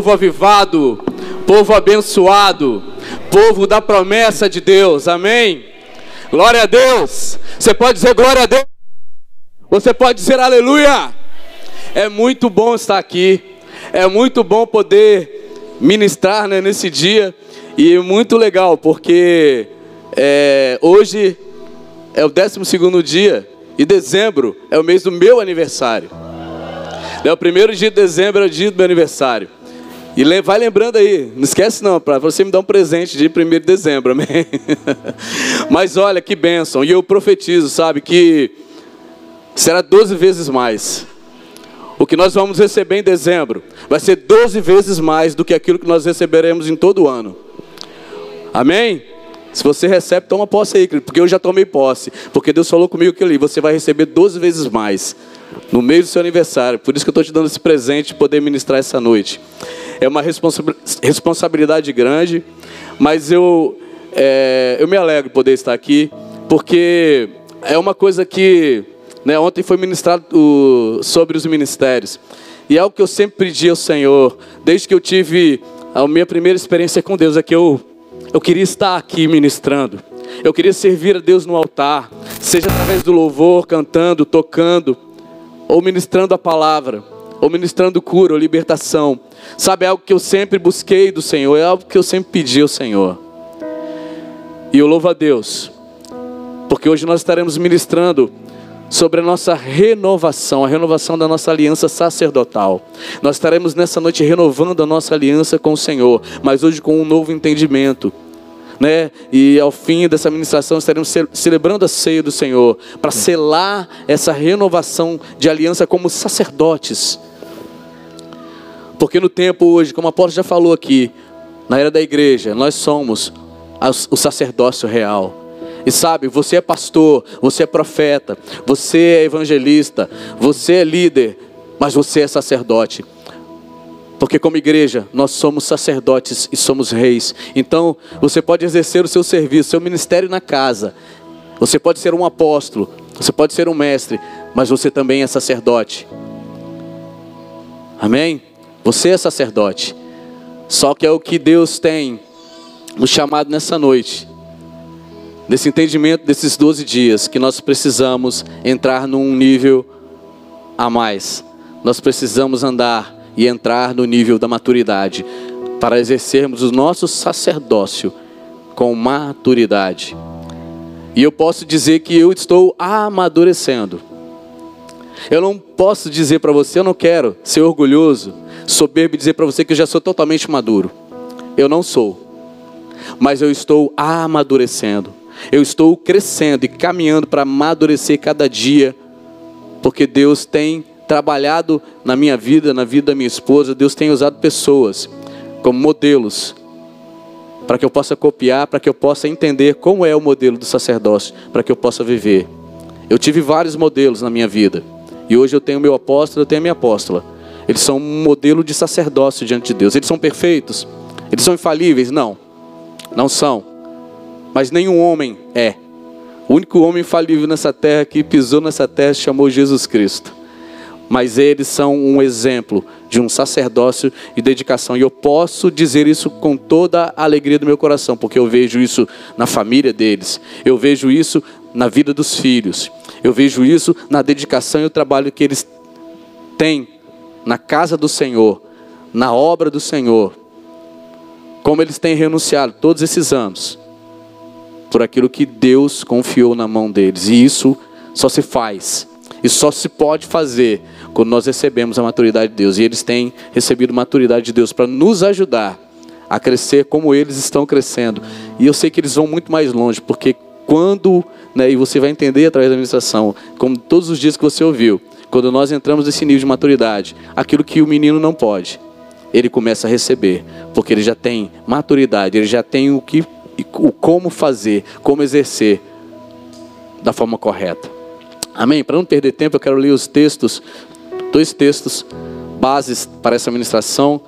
povo avivado, povo abençoado, povo da promessa de Deus, amém? Glória a Deus, você pode dizer glória a Deus, você pode dizer aleluia, é muito bom estar aqui, é muito bom poder ministrar né, nesse dia, e muito legal, porque é, hoje é o 12 dia e dezembro é o mês do meu aniversário. É o primeiro dia de dezembro é o dia do meu aniversário. E vai lembrando aí, não esquece não, para você me dar um presente de 1 de dezembro, amém? Mas olha que bênção, e eu profetizo, sabe, que será 12 vezes mais. O que nós vamos receber em dezembro vai ser 12 vezes mais do que aquilo que nós receberemos em todo o ano. Amém? Se você recebe, toma posse aí, porque eu já tomei posse. Porque Deus falou comigo que ali você vai receber 12 vezes mais no meio do seu aniversário. Por isso que eu estou te dando esse presente de poder ministrar essa noite. É uma responsabilidade grande, mas eu, é, eu me alegro de poder estar aqui, porque é uma coisa que né, ontem foi ministrado o, sobre os ministérios. E é algo que eu sempre pedi ao Senhor, desde que eu tive a minha primeira experiência com Deus, é que eu eu queria estar aqui ministrando. Eu queria servir a Deus no altar, seja através do louvor, cantando, tocando, ou ministrando a palavra, ou ministrando cura ou libertação. Sabe, é algo que eu sempre busquei do Senhor, é algo que eu sempre pedi ao Senhor. E eu louvo a Deus, porque hoje nós estaremos ministrando sobre a nossa renovação, a renovação da nossa aliança sacerdotal. Nós estaremos nessa noite renovando a nossa aliança com o Senhor, mas hoje com um novo entendimento. Né? E ao fim dessa ministração estaremos celebrando a ceia do Senhor para selar essa renovação de aliança como sacerdotes. Porque no tempo hoje, como o apóstolo já falou aqui, na era da igreja, nós somos o sacerdócio real. E sabe, você é pastor, você é profeta, você é evangelista, você é líder, mas você é sacerdote. Porque, como igreja, nós somos sacerdotes e somos reis. Então, você pode exercer o seu serviço, seu ministério na casa. Você pode ser um apóstolo, você pode ser um mestre, mas você também é sacerdote. Amém? Você é sacerdote. Só que é o que Deus tem nos chamado nessa noite desse entendimento desses 12 dias, que nós precisamos entrar num nível a mais. Nós precisamos andar e entrar no nível da maturidade para exercermos o nosso sacerdócio com maturidade. E eu posso dizer que eu estou amadurecendo. Eu não posso dizer para você, eu não quero ser orgulhoso, soberbo e dizer para você que eu já sou totalmente maduro. Eu não sou. Mas eu estou amadurecendo. Eu estou crescendo e caminhando para amadurecer cada dia, porque Deus tem trabalhado na minha vida, na vida da minha esposa, Deus tem usado pessoas como modelos para que eu possa copiar, para que eu possa entender como é o modelo do sacerdócio, para que eu possa viver. Eu tive vários modelos na minha vida. E hoje eu tenho meu apóstolo, eu tenho a minha apóstola. Eles são um modelo de sacerdócio diante de Deus. Eles são perfeitos? Eles são infalíveis? Não. Não são mas nenhum homem é. O único homem falível nessa terra que pisou nessa terra chamou Jesus Cristo. Mas eles são um exemplo de um sacerdócio e dedicação. E eu posso dizer isso com toda a alegria do meu coração, porque eu vejo isso na família deles, eu vejo isso na vida dos filhos, eu vejo isso na dedicação e o trabalho que eles têm na casa do Senhor, na obra do Senhor. Como eles têm renunciado todos esses anos por aquilo que Deus confiou na mão deles. E isso só se faz, e só se pode fazer quando nós recebemos a maturidade de Deus. E eles têm recebido maturidade de Deus para nos ajudar a crescer como eles estão crescendo. E eu sei que eles vão muito mais longe, porque quando, né, e você vai entender através da administração, como todos os dias que você ouviu, quando nós entramos nesse nível de maturidade, aquilo que o menino não pode, ele começa a receber, porque ele já tem maturidade, ele já tem o que o como fazer, como exercer da forma correta. Amém? Para não perder tempo, eu quero ler os textos, dois textos bases para essa ministração.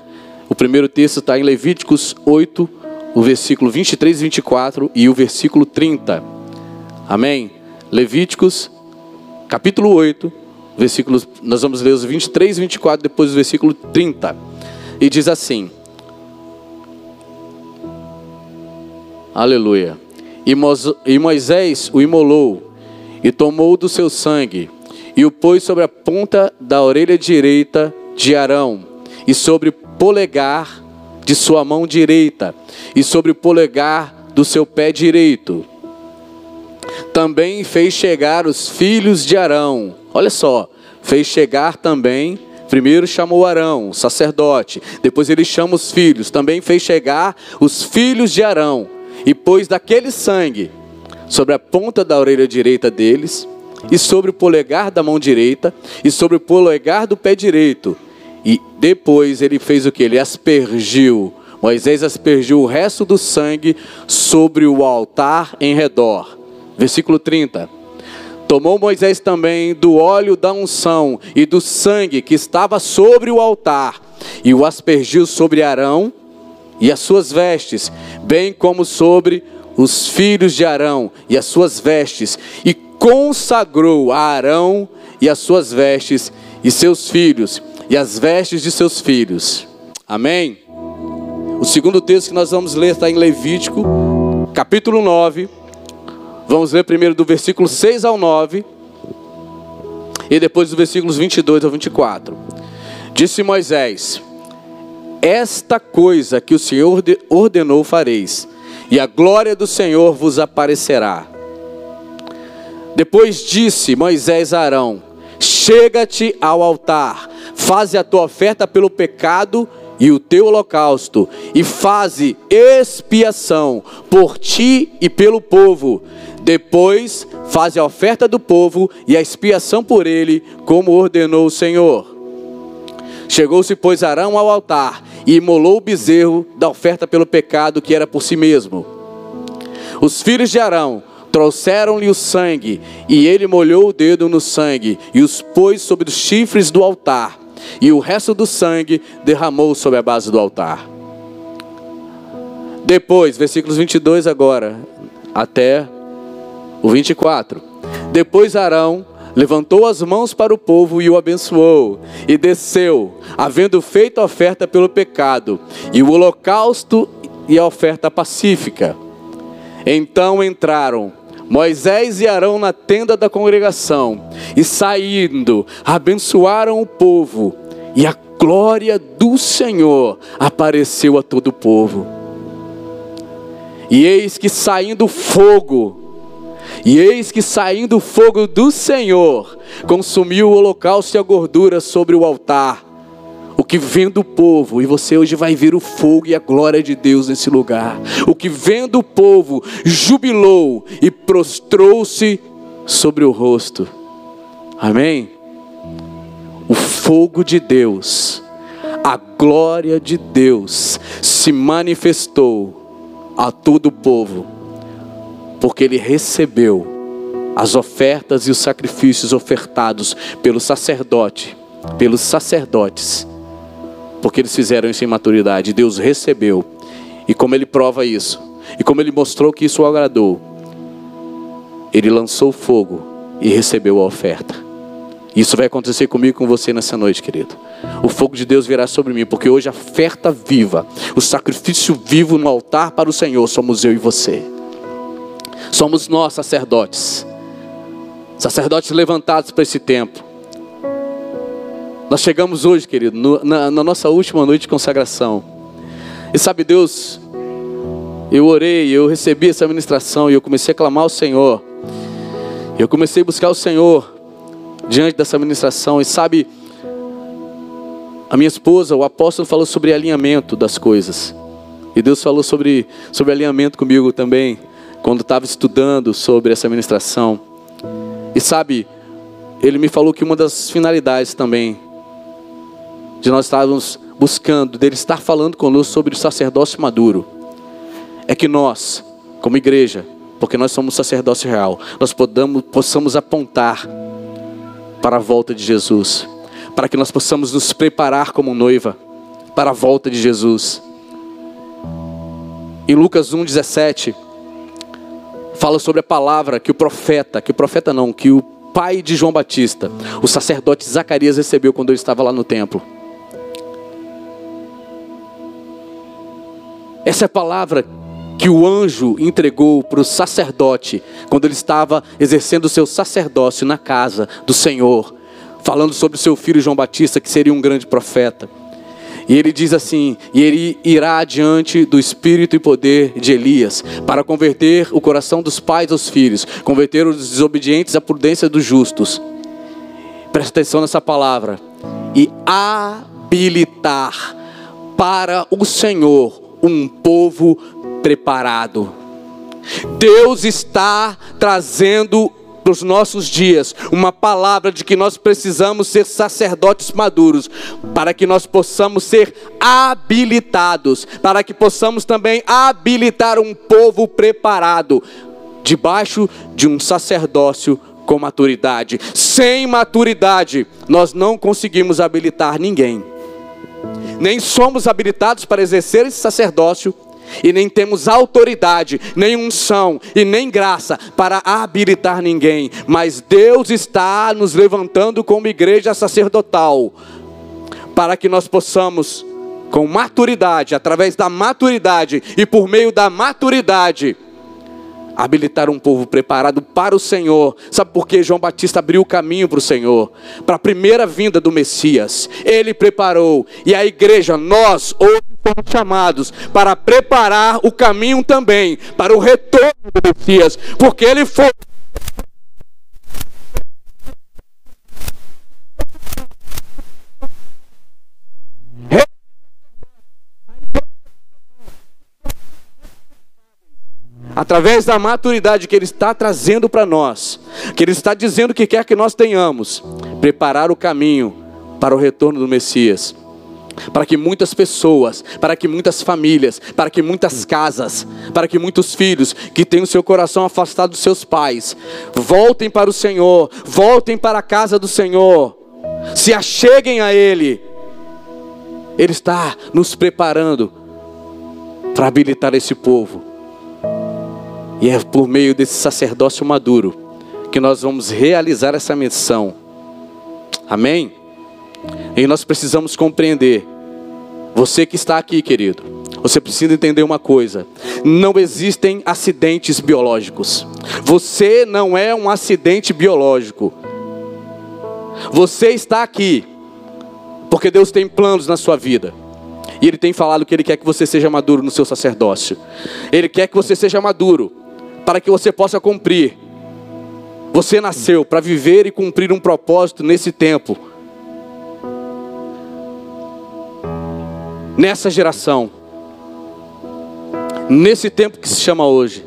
O primeiro texto está em Levíticos 8, o versículo 23 e 24 e o versículo 30. Amém? Levíticos, capítulo 8, versículos, nós vamos ler os 23 e 24, depois o versículo 30. e diz assim: Aleluia. E Moisés o imolou e tomou do seu sangue e o pôs sobre a ponta da orelha direita de Arão e sobre o polegar de sua mão direita e sobre o polegar do seu pé direito. Também fez chegar os filhos de Arão. Olha só, fez chegar também Primeiro chamou Arão, sacerdote. Depois ele chama os filhos. Também fez chegar os filhos de Arão. E pôs daquele sangue sobre a ponta da orelha direita deles, e sobre o polegar da mão direita, e sobre o polegar do pé direito. E depois ele fez o que? Ele aspergiu. Moisés aspergiu o resto do sangue sobre o altar em redor. Versículo 30. Tomou Moisés também do óleo da unção e do sangue que estava sobre o altar, e o aspergiu sobre Arão e as suas vestes, bem como sobre os filhos de Arão e as suas vestes, e consagrou a Arão e as suas vestes, e seus filhos, e as vestes de seus filhos. Amém? O segundo texto que nós vamos ler está em Levítico, capítulo 9 Vamos ler primeiro do versículo 6 ao 9 e depois dos versículos 22 ao 24. Disse Moisés: Esta coisa que o Senhor ordenou fareis, e a glória do Senhor vos aparecerá. Depois disse Moisés a Arão: Chega-te ao altar, faze a tua oferta pelo pecado e o teu holocausto, e faze expiação por ti e pelo povo, depois faz a oferta do povo e a expiação por ele, como ordenou o Senhor. Chegou-se, pois, Arão ao altar e imolou o bezerro da oferta pelo pecado que era por si mesmo. Os filhos de Arão trouxeram-lhe o sangue, e ele molhou o dedo no sangue e os pôs sobre os chifres do altar, e o resto do sangue derramou sobre a base do altar. Depois, versículos 22 agora, até o 24. Depois Arão levantou as mãos para o povo e o abençoou, e desceu, havendo feito a oferta pelo pecado, e o holocausto e a oferta pacífica. Então entraram Moisés e Arão na tenda da congregação, e saindo, abençoaram o povo, e a glória do Senhor apareceu a todo o povo. E eis que saindo fogo, e eis que saindo fogo do Senhor, consumiu o holocausto e a gordura sobre o altar. O que vem do povo, e você hoje vai ver o fogo e a glória de Deus nesse lugar. O que vem do povo jubilou e prostrou-se sobre o rosto. Amém? O fogo de Deus, a glória de Deus se manifestou a todo o povo porque ele recebeu as ofertas e os sacrifícios ofertados pelo sacerdote, pelos sacerdotes, porque eles fizeram isso em maturidade. Deus recebeu, e como ele prova isso, e como ele mostrou que isso o agradou, ele lançou fogo e recebeu a oferta. Isso vai acontecer comigo e com você nessa noite, querido. O fogo de Deus virá sobre mim, porque hoje a oferta viva, o sacrifício vivo no altar para o Senhor, somos eu e você. Somos nós sacerdotes, sacerdotes levantados para esse tempo. Nós chegamos hoje, querido, no, na, na nossa última noite de consagração. E sabe, Deus, eu orei, eu recebi essa ministração e eu comecei a clamar ao Senhor. Eu comecei a buscar o Senhor diante dessa ministração. E sabe, a minha esposa, o apóstolo, falou sobre alinhamento das coisas. E Deus falou sobre, sobre alinhamento comigo também quando estava estudando sobre essa ministração. E sabe, ele me falou que uma das finalidades também de nós estarmos buscando, dele estar falando conosco sobre o sacerdócio maduro, é que nós, como igreja, porque nós somos sacerdócio real, nós podamos, possamos apontar para a volta de Jesus, para que nós possamos nos preparar como noiva para a volta de Jesus. Em Lucas 1,17 fala sobre a palavra que o profeta, que o profeta não, que o pai de João Batista, o sacerdote Zacarias recebeu quando ele estava lá no templo. Essa é a palavra que o anjo entregou para o sacerdote quando ele estava exercendo o seu sacerdócio na casa do Senhor, falando sobre seu filho João Batista, que seria um grande profeta. E ele diz assim: e ele irá adiante do espírito e poder de Elias, para converter o coração dos pais aos filhos, converter os desobedientes à prudência dos justos. Presta atenção nessa palavra. E habilitar para o Senhor um povo preparado. Deus está trazendo para os nossos dias uma palavra de que nós precisamos ser sacerdotes maduros, para que nós possamos ser habilitados, para que possamos também habilitar um povo preparado, debaixo de um sacerdócio com maturidade. Sem maturidade, nós não conseguimos habilitar ninguém. Nem somos habilitados para exercer esse sacerdócio e nem temos autoridade, nem unção e nem graça para habilitar ninguém, mas Deus está nos levantando como igreja sacerdotal para que nós possamos com maturidade, através da maturidade e por meio da maturidade, habilitar um povo preparado para o Senhor. Sabe por que João Batista abriu o caminho para o Senhor? Para a primeira vinda do Messias. Ele preparou. E a igreja, nós, hoje fomos chamados para preparar o caminho também para o retorno do Messias. Porque ele foi através da maturidade que Ele está trazendo para nós, que Ele está dizendo que quer que nós tenhamos, preparar o caminho para o retorno do Messias. Para que muitas pessoas, para que muitas famílias, para que muitas casas, para que muitos filhos que têm o seu coração afastado dos seus pais, voltem para o Senhor, voltem para a casa do Senhor, se acheguem a Ele. Ele está nos preparando para habilitar esse povo e é por meio desse sacerdócio maduro que nós vamos realizar essa missão. Amém? E nós precisamos compreender. Você que está aqui, querido, você precisa entender uma coisa: não existem acidentes biológicos. Você não é um acidente biológico. Você está aqui porque Deus tem planos na sua vida. E Ele tem falado que Ele quer que você seja maduro no seu sacerdócio. Ele quer que você seja maduro para que você possa cumprir. Você nasceu para viver e cumprir um propósito nesse tempo, nessa geração, nesse tempo que se chama hoje.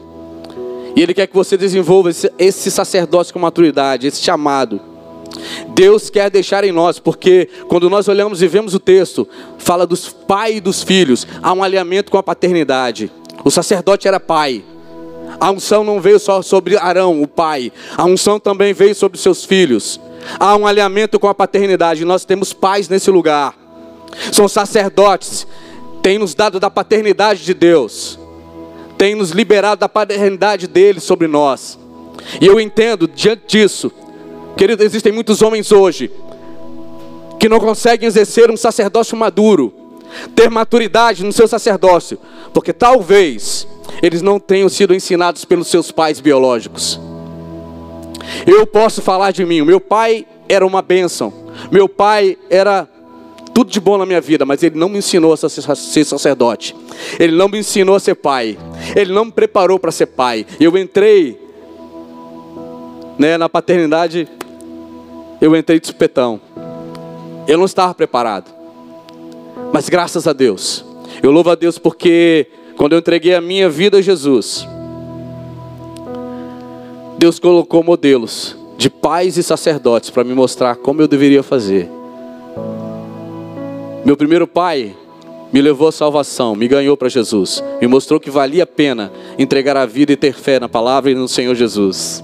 E Ele quer que você desenvolva esse, esse sacerdócio com maturidade, esse chamado. Deus quer deixar em nós, porque quando nós olhamos e vemos o texto, fala dos pais e dos filhos, há um alinhamento com a paternidade. O sacerdote era pai, a unção não veio só sobre Arão, o pai. A unção também veio sobre seus filhos. Há um alinhamento com a paternidade. Nós temos pais nesse lugar. São sacerdotes. Tem nos dado da paternidade de Deus. Tem nos liberado da paternidade dele sobre nós. E eu entendo diante disso, querido, existem muitos homens hoje que não conseguem exercer um sacerdócio maduro, ter maturidade no seu sacerdócio, porque talvez eles não tenham sido ensinados pelos seus pais biológicos. Eu posso falar de mim, meu pai era uma bênção, meu pai era tudo de bom na minha vida, mas ele não me ensinou a ser sacerdote, ele não me ensinou a ser pai, ele não me preparou para ser pai. Eu entrei né, na paternidade, eu entrei de supetão, eu não estava preparado, mas graças a Deus, eu louvo a Deus porque quando eu entreguei a minha vida a Jesus, Deus colocou modelos de pais e sacerdotes para me mostrar como eu deveria fazer. Meu primeiro pai me levou à salvação, me ganhou para Jesus, me mostrou que valia a pena entregar a vida e ter fé na palavra e no Senhor Jesus.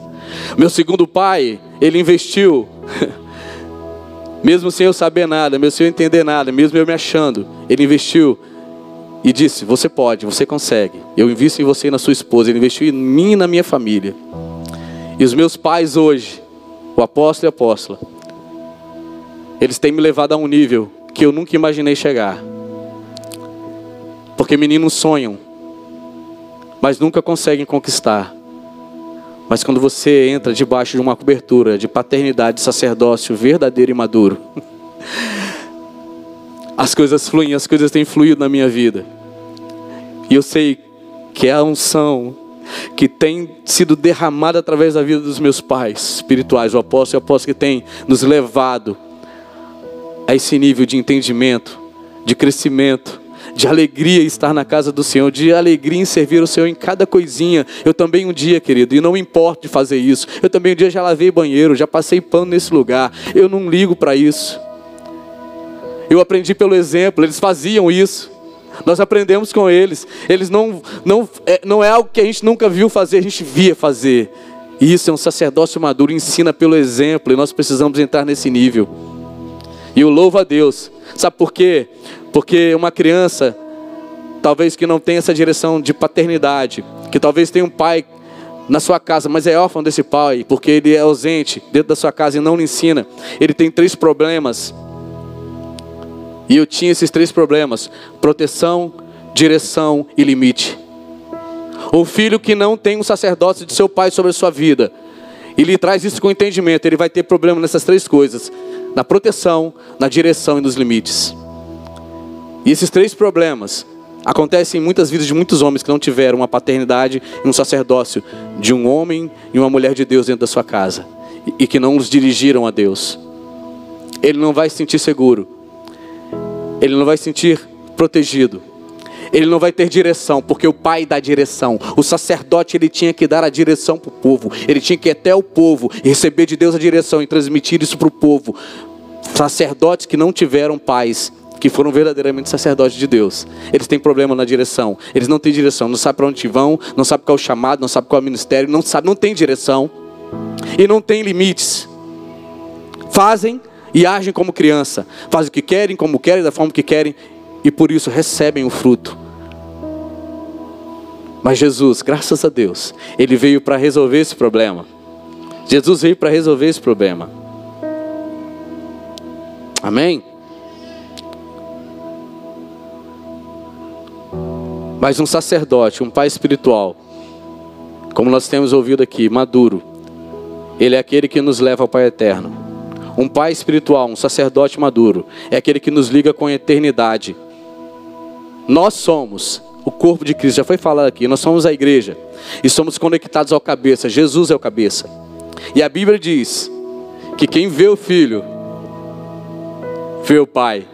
Meu segundo pai, ele investiu, mesmo sem eu saber nada, mesmo sem eu entender nada, mesmo eu me achando, ele investiu e disse: Você pode, você consegue. Eu invisto em você e na sua esposa. Ele investiu em mim e na minha família. E os meus pais hoje, o apóstolo e a apóstola, eles têm me levado a um nível que eu nunca imaginei chegar. Porque meninos sonham, mas nunca conseguem conquistar. Mas quando você entra debaixo de uma cobertura de paternidade, sacerdócio verdadeiro e maduro, as coisas fluem, as coisas têm fluído na minha vida. E eu sei que é a unção que tem sido derramada através da vida dos meus pais espirituais, o apóstolo e o apóstolo que tem nos levado a esse nível de entendimento, de crescimento, de alegria em estar na casa do Senhor, de alegria em servir o Senhor em cada coisinha. Eu também um dia, querido, e não importo de fazer isso. Eu também um dia já lavei banheiro, já passei pano nesse lugar. Eu não ligo para isso. Eu aprendi pelo exemplo, eles faziam isso. Nós aprendemos com eles. Eles não, não, é, não é algo que a gente nunca viu fazer, a gente via fazer. E isso é um sacerdócio maduro, ensina pelo exemplo, e nós precisamos entrar nesse nível. E eu louvo a Deus. Sabe por quê? Porque uma criança, talvez que não tenha essa direção de paternidade, que talvez tenha um pai na sua casa, mas é órfão desse pai, porque ele é ausente dentro da sua casa e não lhe ensina. Ele tem três problemas. E eu tinha esses três problemas: proteção, direção e limite. Um filho que não tem um sacerdócio de seu pai sobre a sua vida, e lhe traz isso com entendimento, ele vai ter problema nessas três coisas: na proteção, na direção e nos limites. E esses três problemas acontecem em muitas vidas de muitos homens que não tiveram uma paternidade e um sacerdócio de um homem e uma mulher de Deus dentro da sua casa e que não os dirigiram a Deus. Ele não vai se sentir seguro. Ele não vai se sentir protegido. Ele não vai ter direção, porque o pai dá direção. O sacerdote ele tinha que dar a direção para o povo. Ele tinha que ir até o povo e receber de Deus a direção e transmitir isso para o povo. Sacerdotes que não tiveram pais que foram verdadeiramente sacerdotes de Deus. Eles têm problema na direção. Eles não têm direção, não sabem para onde vão, não sabem qual é o chamado, não sabem qual é o ministério, não sabem, não tem direção e não tem limites. Fazem e agem como criança, fazem o que querem, como querem, da forma que querem e por isso recebem o fruto. Mas Jesus, graças a Deus, ele veio para resolver esse problema. Jesus veio para resolver esse problema. Amém? Mas um sacerdote, um pai espiritual, como nós temos ouvido aqui, maduro, ele é aquele que nos leva ao Pai eterno. Um pai espiritual, um sacerdote maduro, é aquele que nos liga com a eternidade. Nós somos o corpo de Cristo, já foi falado aqui, nós somos a igreja e somos conectados ao cabeça. Jesus é o cabeça. E a Bíblia diz que quem vê o filho, vê o pai.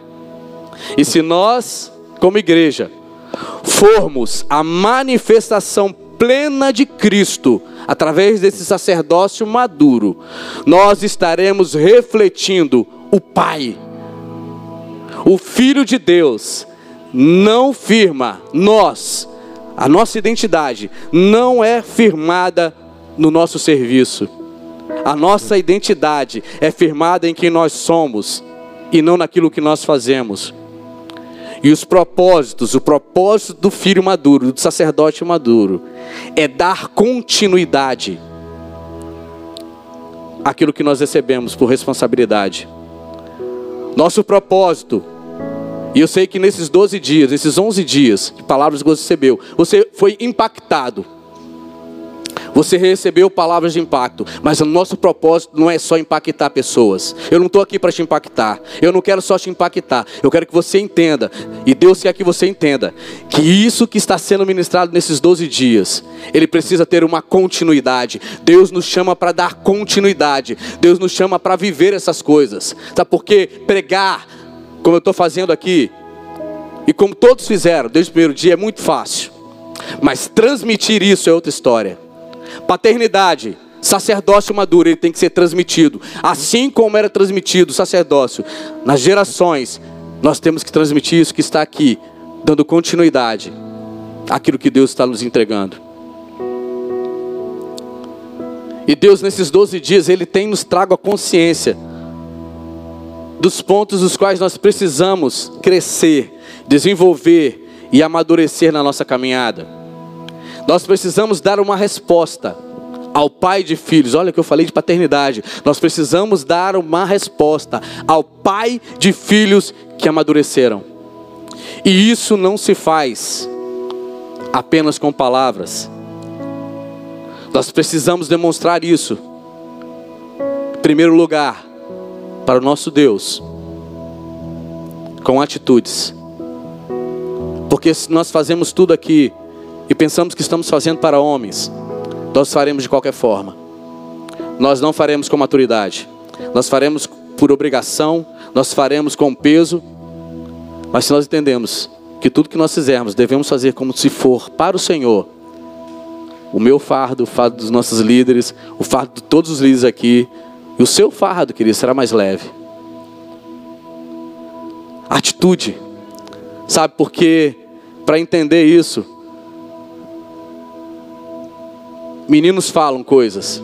E se nós, como igreja, formos a manifestação plena de Cristo, através desse sacerdócio maduro, nós estaremos refletindo o Pai. O Filho de Deus não firma nós, a nossa identidade não é firmada no nosso serviço. A nossa identidade é firmada em quem nós somos e não naquilo que nós fazemos. E os propósitos, o propósito do filho maduro, do sacerdote maduro, é dar continuidade àquilo que nós recebemos por responsabilidade. Nosso propósito, e eu sei que nesses 12 dias, nesses 11 dias de palavras que você recebeu, você foi impactado você recebeu palavras de impacto, mas o nosso propósito não é só impactar pessoas. Eu não estou aqui para te impactar. Eu não quero só te impactar. Eu quero que você entenda, e Deus quer que você entenda, que isso que está sendo ministrado nesses 12 dias, ele precisa ter uma continuidade. Deus nos chama para dar continuidade. Deus nos chama para viver essas coisas. Sabe por quê? Pregar, como eu estou fazendo aqui, e como todos fizeram desde o primeiro dia, é muito fácil. Mas transmitir isso é outra história. Paternidade, sacerdócio maduro, ele tem que ser transmitido. Assim como era transmitido o sacerdócio nas gerações, nós temos que transmitir isso que está aqui, dando continuidade àquilo que Deus está nos entregando. E Deus, nesses 12 dias, Ele tem nos trago a consciência dos pontos dos quais nós precisamos crescer, desenvolver e amadurecer na nossa caminhada. Nós precisamos dar uma resposta ao pai de filhos. Olha que eu falei de paternidade. Nós precisamos dar uma resposta ao pai de filhos que amadureceram. E isso não se faz apenas com palavras. Nós precisamos demonstrar isso. Em primeiro lugar, para o nosso Deus, com atitudes. Porque se nós fazemos tudo aqui e pensamos que estamos fazendo para homens, nós faremos de qualquer forma. Nós não faremos com maturidade. Nós faremos por obrigação, nós faremos com peso. Mas se nós entendemos que tudo que nós fizermos devemos fazer como se for para o Senhor, o meu fardo, o fardo dos nossos líderes, o fardo de todos os líderes aqui, e o seu fardo, querido, será mais leve. Atitude. Sabe, porque para entender isso, meninos falam coisas,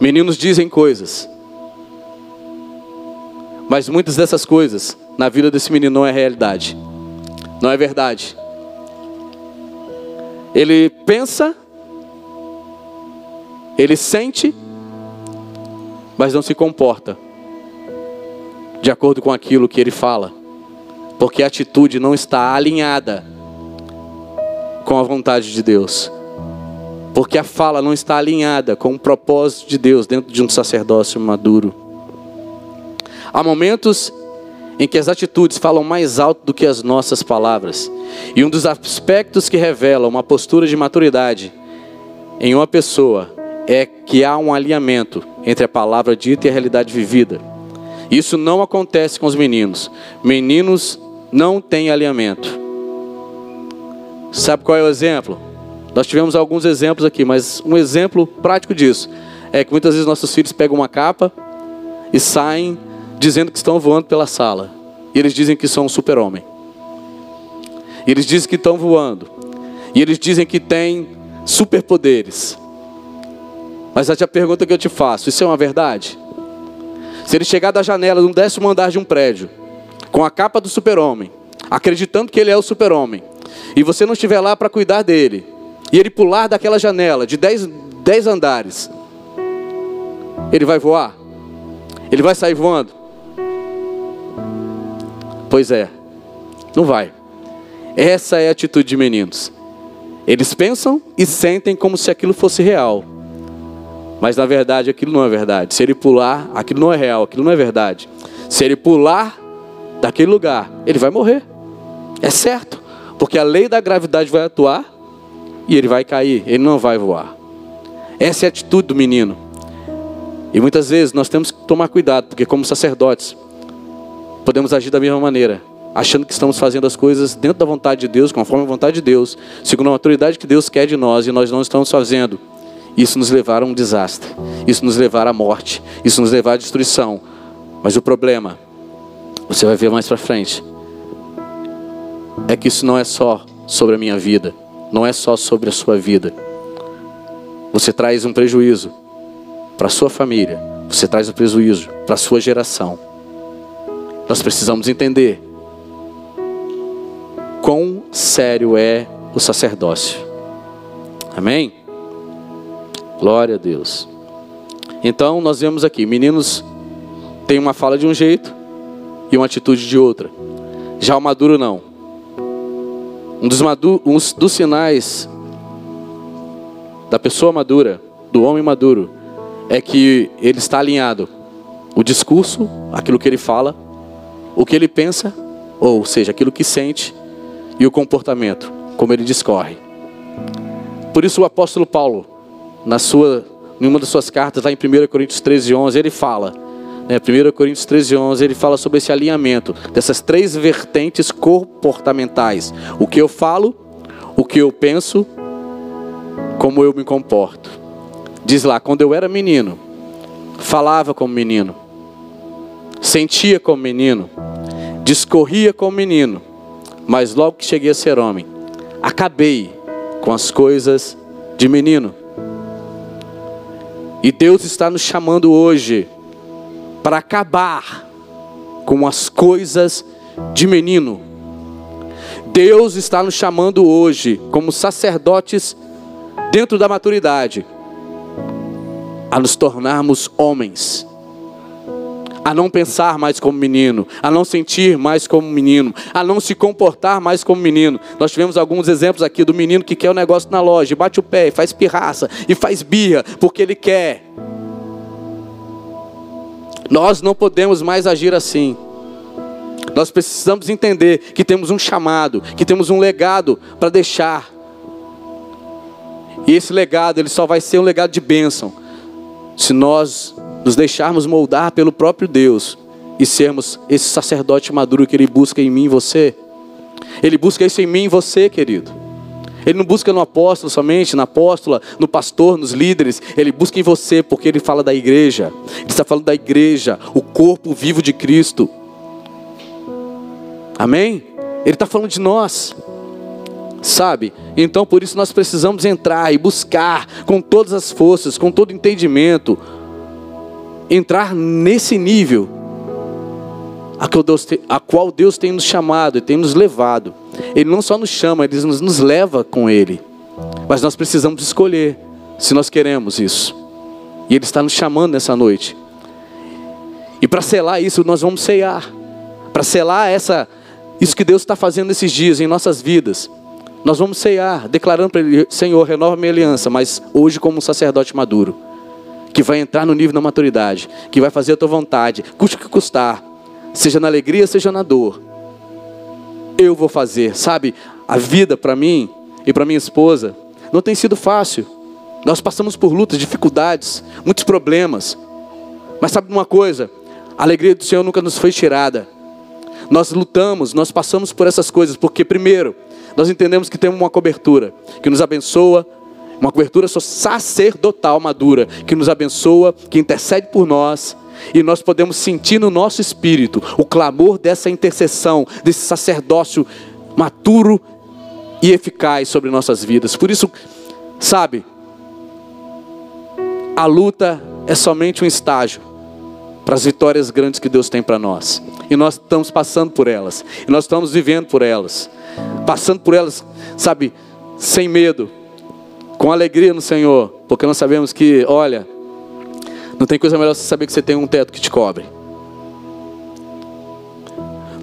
meninos dizem coisas, mas muitas dessas coisas na vida desse menino não é realidade, não é verdade. Ele pensa, ele sente, mas não se comporta de acordo com aquilo que ele fala, porque a atitude não está alinhada com a vontade de Deus, porque a fala não está alinhada com o propósito de Deus dentro de um sacerdócio maduro. Há momentos em que as atitudes falam mais alto do que as nossas palavras. E um dos aspectos que revela uma postura de maturidade em uma pessoa é que há um alinhamento entre a palavra dita e a realidade vivida. Isso não acontece com os meninos. Meninos não têm alinhamento. Sabe qual é o exemplo? Nós tivemos alguns exemplos aqui, mas um exemplo prático disso é que muitas vezes nossos filhos pegam uma capa e saem dizendo que estão voando pela sala. E eles dizem que são um super-homem. E eles dizem que estão voando. E eles dizem que têm superpoderes. Mas a pergunta que eu te faço, isso é uma verdade? Se ele chegar da janela um décimo andar de um prédio, com a capa do super-homem, acreditando que ele é o super-homem, e você não estiver lá para cuidar dele, e ele pular daquela janela de dez, dez andares, ele vai voar? Ele vai sair voando? Pois é, não vai. Essa é a atitude de meninos. Eles pensam e sentem como se aquilo fosse real. Mas na verdade aquilo não é verdade. Se ele pular, aquilo não é real, aquilo não é verdade. Se ele pular daquele lugar, ele vai morrer. É certo. Porque a lei da gravidade vai atuar e ele vai cair, ele não vai voar. Essa é a atitude do menino. E muitas vezes nós temos que tomar cuidado, porque como sacerdotes, podemos agir da mesma maneira, achando que estamos fazendo as coisas dentro da vontade de Deus, conforme a vontade de Deus, segundo a autoridade que Deus quer de nós, e nós não estamos fazendo. Isso nos levará a um desastre, isso nos levará à morte, isso nos levará à destruição. Mas o problema, você vai ver mais para frente, é que isso não é só sobre a minha vida, não é só sobre a sua vida. Você traz um prejuízo para a sua família, você traz um prejuízo para a sua geração. Nós precisamos entender quão sério é o sacerdócio. Amém? Glória a Deus. Então nós vemos aqui, meninos têm uma fala de um jeito e uma atitude de outra. Já o maduro não. Um dos, madu um dos sinais da pessoa madura, do homem maduro, é que ele está alinhado. O discurso, aquilo que ele fala, o que ele pensa, ou seja, aquilo que sente, e o comportamento, como ele discorre. Por isso o apóstolo Paulo, na sua, em uma das suas cartas, lá em 1 Coríntios 13, 11, ele fala, né, 1 Coríntios 13, 11, ele fala sobre esse alinhamento, dessas três vertentes comportamentais. O que eu falo, o que eu penso, como eu me comporto. Diz lá, quando eu era menino, falava como menino, sentia como menino, discorria como menino, mas logo que cheguei a ser homem, acabei com as coisas de menino. E Deus está nos chamando hoje para acabar com as coisas de menino. Deus está nos chamando hoje, como sacerdotes dentro da maturidade, a nos tornarmos homens a não pensar mais como menino, a não sentir mais como menino, a não se comportar mais como menino. Nós tivemos alguns exemplos aqui do menino que quer o um negócio na loja, bate o pé, faz pirraça e faz birra porque ele quer. Nós não podemos mais agir assim. Nós precisamos entender que temos um chamado, que temos um legado para deixar. E esse legado, ele só vai ser um legado de bênção se nós nos deixarmos moldar pelo próprio Deus e sermos esse sacerdote maduro que Ele busca em mim e você. Ele busca isso em mim e você, querido. Ele não busca no apóstolo somente, na apóstola, no pastor, nos líderes. Ele busca em você, porque ele fala da igreja. Ele está falando da igreja, o corpo vivo de Cristo. Amém? Ele está falando de nós. Sabe? Então por isso nós precisamos entrar e buscar com todas as forças, com todo entendimento, entrar nesse nível a qual, Deus tem, nos chamado e tem nos levado. Ele não só nos chama, ele nos, nos leva com Ele. Mas nós precisamos escolher se nós queremos isso. E Ele está nos chamando nessa noite. E para selar isso, nós vamos ceiar. Para selar essa, isso que Deus está fazendo nesses dias em nossas vidas. Nós vamos ceiar, declarando para Ele: Senhor, renova minha aliança, mas hoje como um sacerdote maduro que vai entrar no nível da maturidade, que vai fazer a tua vontade, custe o que custar, seja na alegria, seja na dor. Eu vou fazer, sabe? A vida para mim e para minha esposa não tem sido fácil. Nós passamos por lutas, dificuldades, muitos problemas. Mas sabe uma coisa? A alegria do Senhor nunca nos foi tirada. Nós lutamos, nós passamos por essas coisas, porque primeiro, nós entendemos que temos uma cobertura que nos abençoa, uma cobertura sacerdotal madura, que nos abençoa, que intercede por nós. E nós podemos sentir no nosso espírito o clamor dessa intercessão, desse sacerdócio maturo e eficaz sobre nossas vidas. Por isso, sabe, a luta é somente um estágio para as vitórias grandes que Deus tem para nós. E nós estamos passando por elas. E nós estamos vivendo por elas. Passando por elas, sabe, sem medo, com alegria no Senhor, porque nós sabemos que, olha, não tem coisa melhor você saber que você tem um teto que te cobre.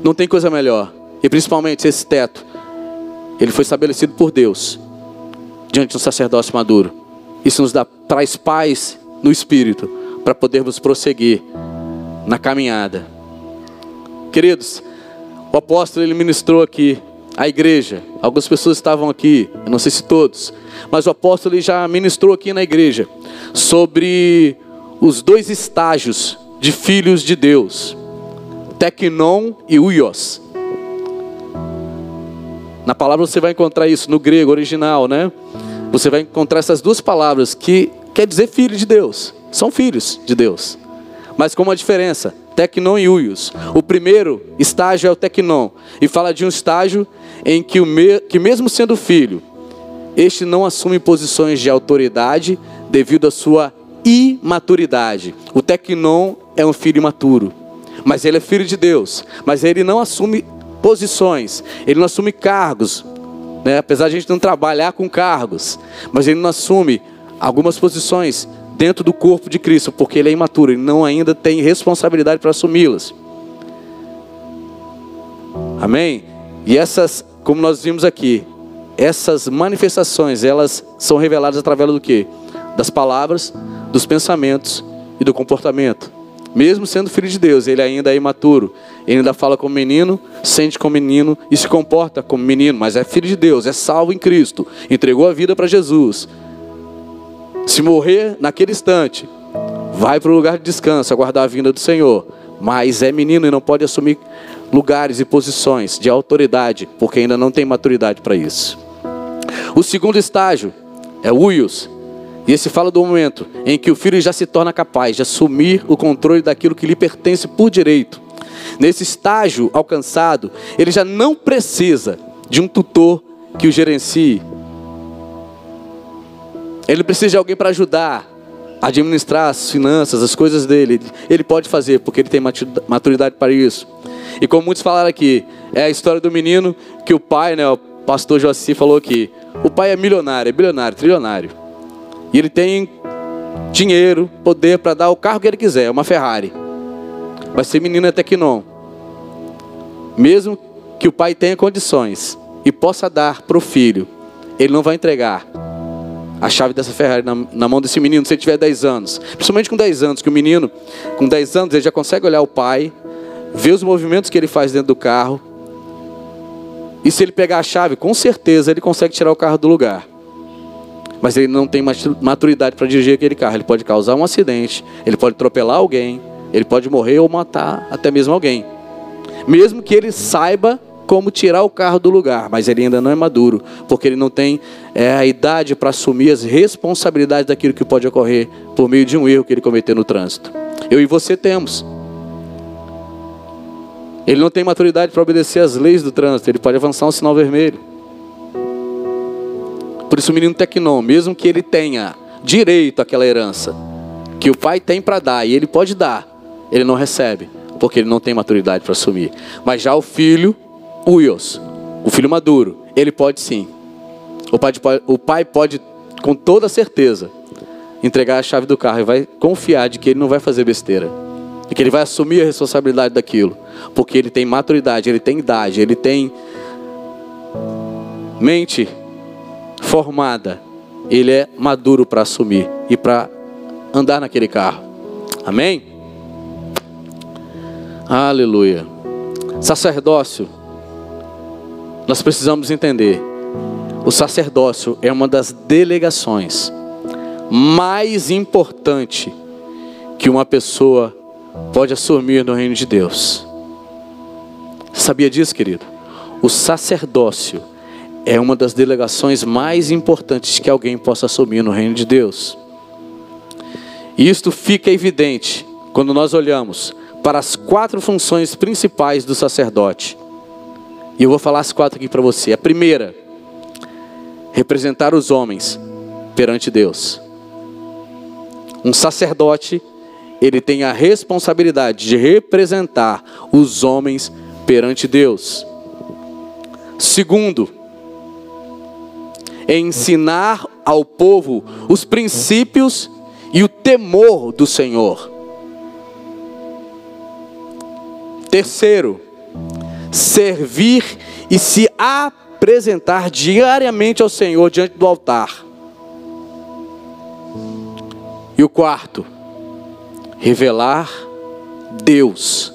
Não tem coisa melhor. E principalmente esse teto, ele foi estabelecido por Deus diante do sacerdócio maduro. Isso nos dá traz paz no espírito para podermos prosseguir na caminhada. Queridos, o apóstolo ele ministrou aqui a igreja. Algumas pessoas estavam aqui, não sei se todos, mas o apóstolo já ministrou aqui na igreja sobre os dois estágios de filhos de Deus: Teknon e Uios. Na palavra você vai encontrar isso no grego original, né? Você vai encontrar essas duas palavras que quer dizer filho de Deus. São filhos de Deus. Mas com uma diferença: Tecnon e Uios. O primeiro estágio é o Tecnon e fala de um estágio em que, o me, que mesmo sendo filho, este não assume posições de autoridade devido à sua imaturidade. O Tecnon é um filho imaturo, mas ele é filho de Deus, mas ele não assume posições, ele não assume cargos, né? apesar de a gente não trabalhar com cargos, mas ele não assume algumas posições dentro do corpo de Cristo, porque ele é imaturo, ele não ainda tem responsabilidade para assumi-las. Amém? E essas, como nós vimos aqui, essas manifestações, elas são reveladas através do que? Das palavras, dos pensamentos e do comportamento. Mesmo sendo filho de Deus, ele ainda é imaturo. Ele ainda fala como menino, sente como menino e se comporta como menino, mas é filho de Deus, é salvo em Cristo, entregou a vida para Jesus. Se morrer naquele instante, vai para o lugar de descanso, aguardar a vinda do Senhor. Mas é menino e não pode assumir lugares e posições de autoridade, porque ainda não tem maturidade para isso. O segundo estágio é o uios. E esse fala do momento em que o filho já se torna capaz de assumir o controle daquilo que lhe pertence por direito. Nesse estágio alcançado, ele já não precisa de um tutor que o gerencie. Ele precisa de alguém para ajudar a administrar as finanças, as coisas dele. Ele pode fazer, porque ele tem maturidade para isso. E como muitos falaram aqui, é a história do menino que o pai, né, o pastor Joaci falou aqui. O pai é milionário, é bilionário, trilionário. E ele tem dinheiro, poder para dar o carro que ele quiser, uma Ferrari. Mas se menino é tecnon, mesmo que o pai tenha condições e possa dar para o filho, ele não vai entregar a chave dessa Ferrari na, na, mão desse menino se ele tiver 10 anos. Principalmente com 10 anos, que o menino, com 10 anos, ele já consegue olhar o pai, ver os movimentos que ele faz dentro do carro. E se ele pegar a chave, com certeza ele consegue tirar o carro do lugar. Mas ele não tem maturidade para dirigir aquele carro. Ele pode causar um acidente, ele pode atropelar alguém, ele pode morrer ou matar até mesmo alguém. Mesmo que ele saiba como tirar o carro do lugar, mas ele ainda não é maduro, porque ele não tem é, a idade para assumir as responsabilidades daquilo que pode ocorrer por meio de um erro que ele cometeu no trânsito. Eu e você temos. Ele não tem maturidade para obedecer às leis do trânsito, ele pode avançar um sinal vermelho. Por isso o menino tecnon, mesmo que ele tenha direito àquela herança, que o pai tem para dar, e ele pode dar, ele não recebe, porque ele não tem maturidade para assumir. Mas já o filho, Uios, o filho maduro, ele pode sim. O pai, o pai pode, com toda certeza, entregar a chave do carro e vai confiar de que ele não vai fazer besteira. E que ele vai assumir a responsabilidade daquilo. Porque ele tem maturidade, ele tem idade, ele tem mente formada. Ele é maduro para assumir e para andar naquele carro. Amém? Aleluia. Sacerdócio nós precisamos entender: o sacerdócio é uma das delegações mais importante que uma pessoa pode assumir no reino de Deus. Sabia disso, querido? O sacerdócio é uma das delegações mais importantes que alguém possa assumir no reino de Deus. E isto fica evidente quando nós olhamos para as quatro funções principais do sacerdote. E eu vou falar as quatro aqui para você. A primeira, representar os homens perante Deus. Um sacerdote, ele tem a responsabilidade de representar os homens perante Deus. Segundo, ensinar ao povo os princípios e o temor do Senhor. Terceiro, servir e se apresentar diariamente ao Senhor diante do altar. E o quarto, revelar Deus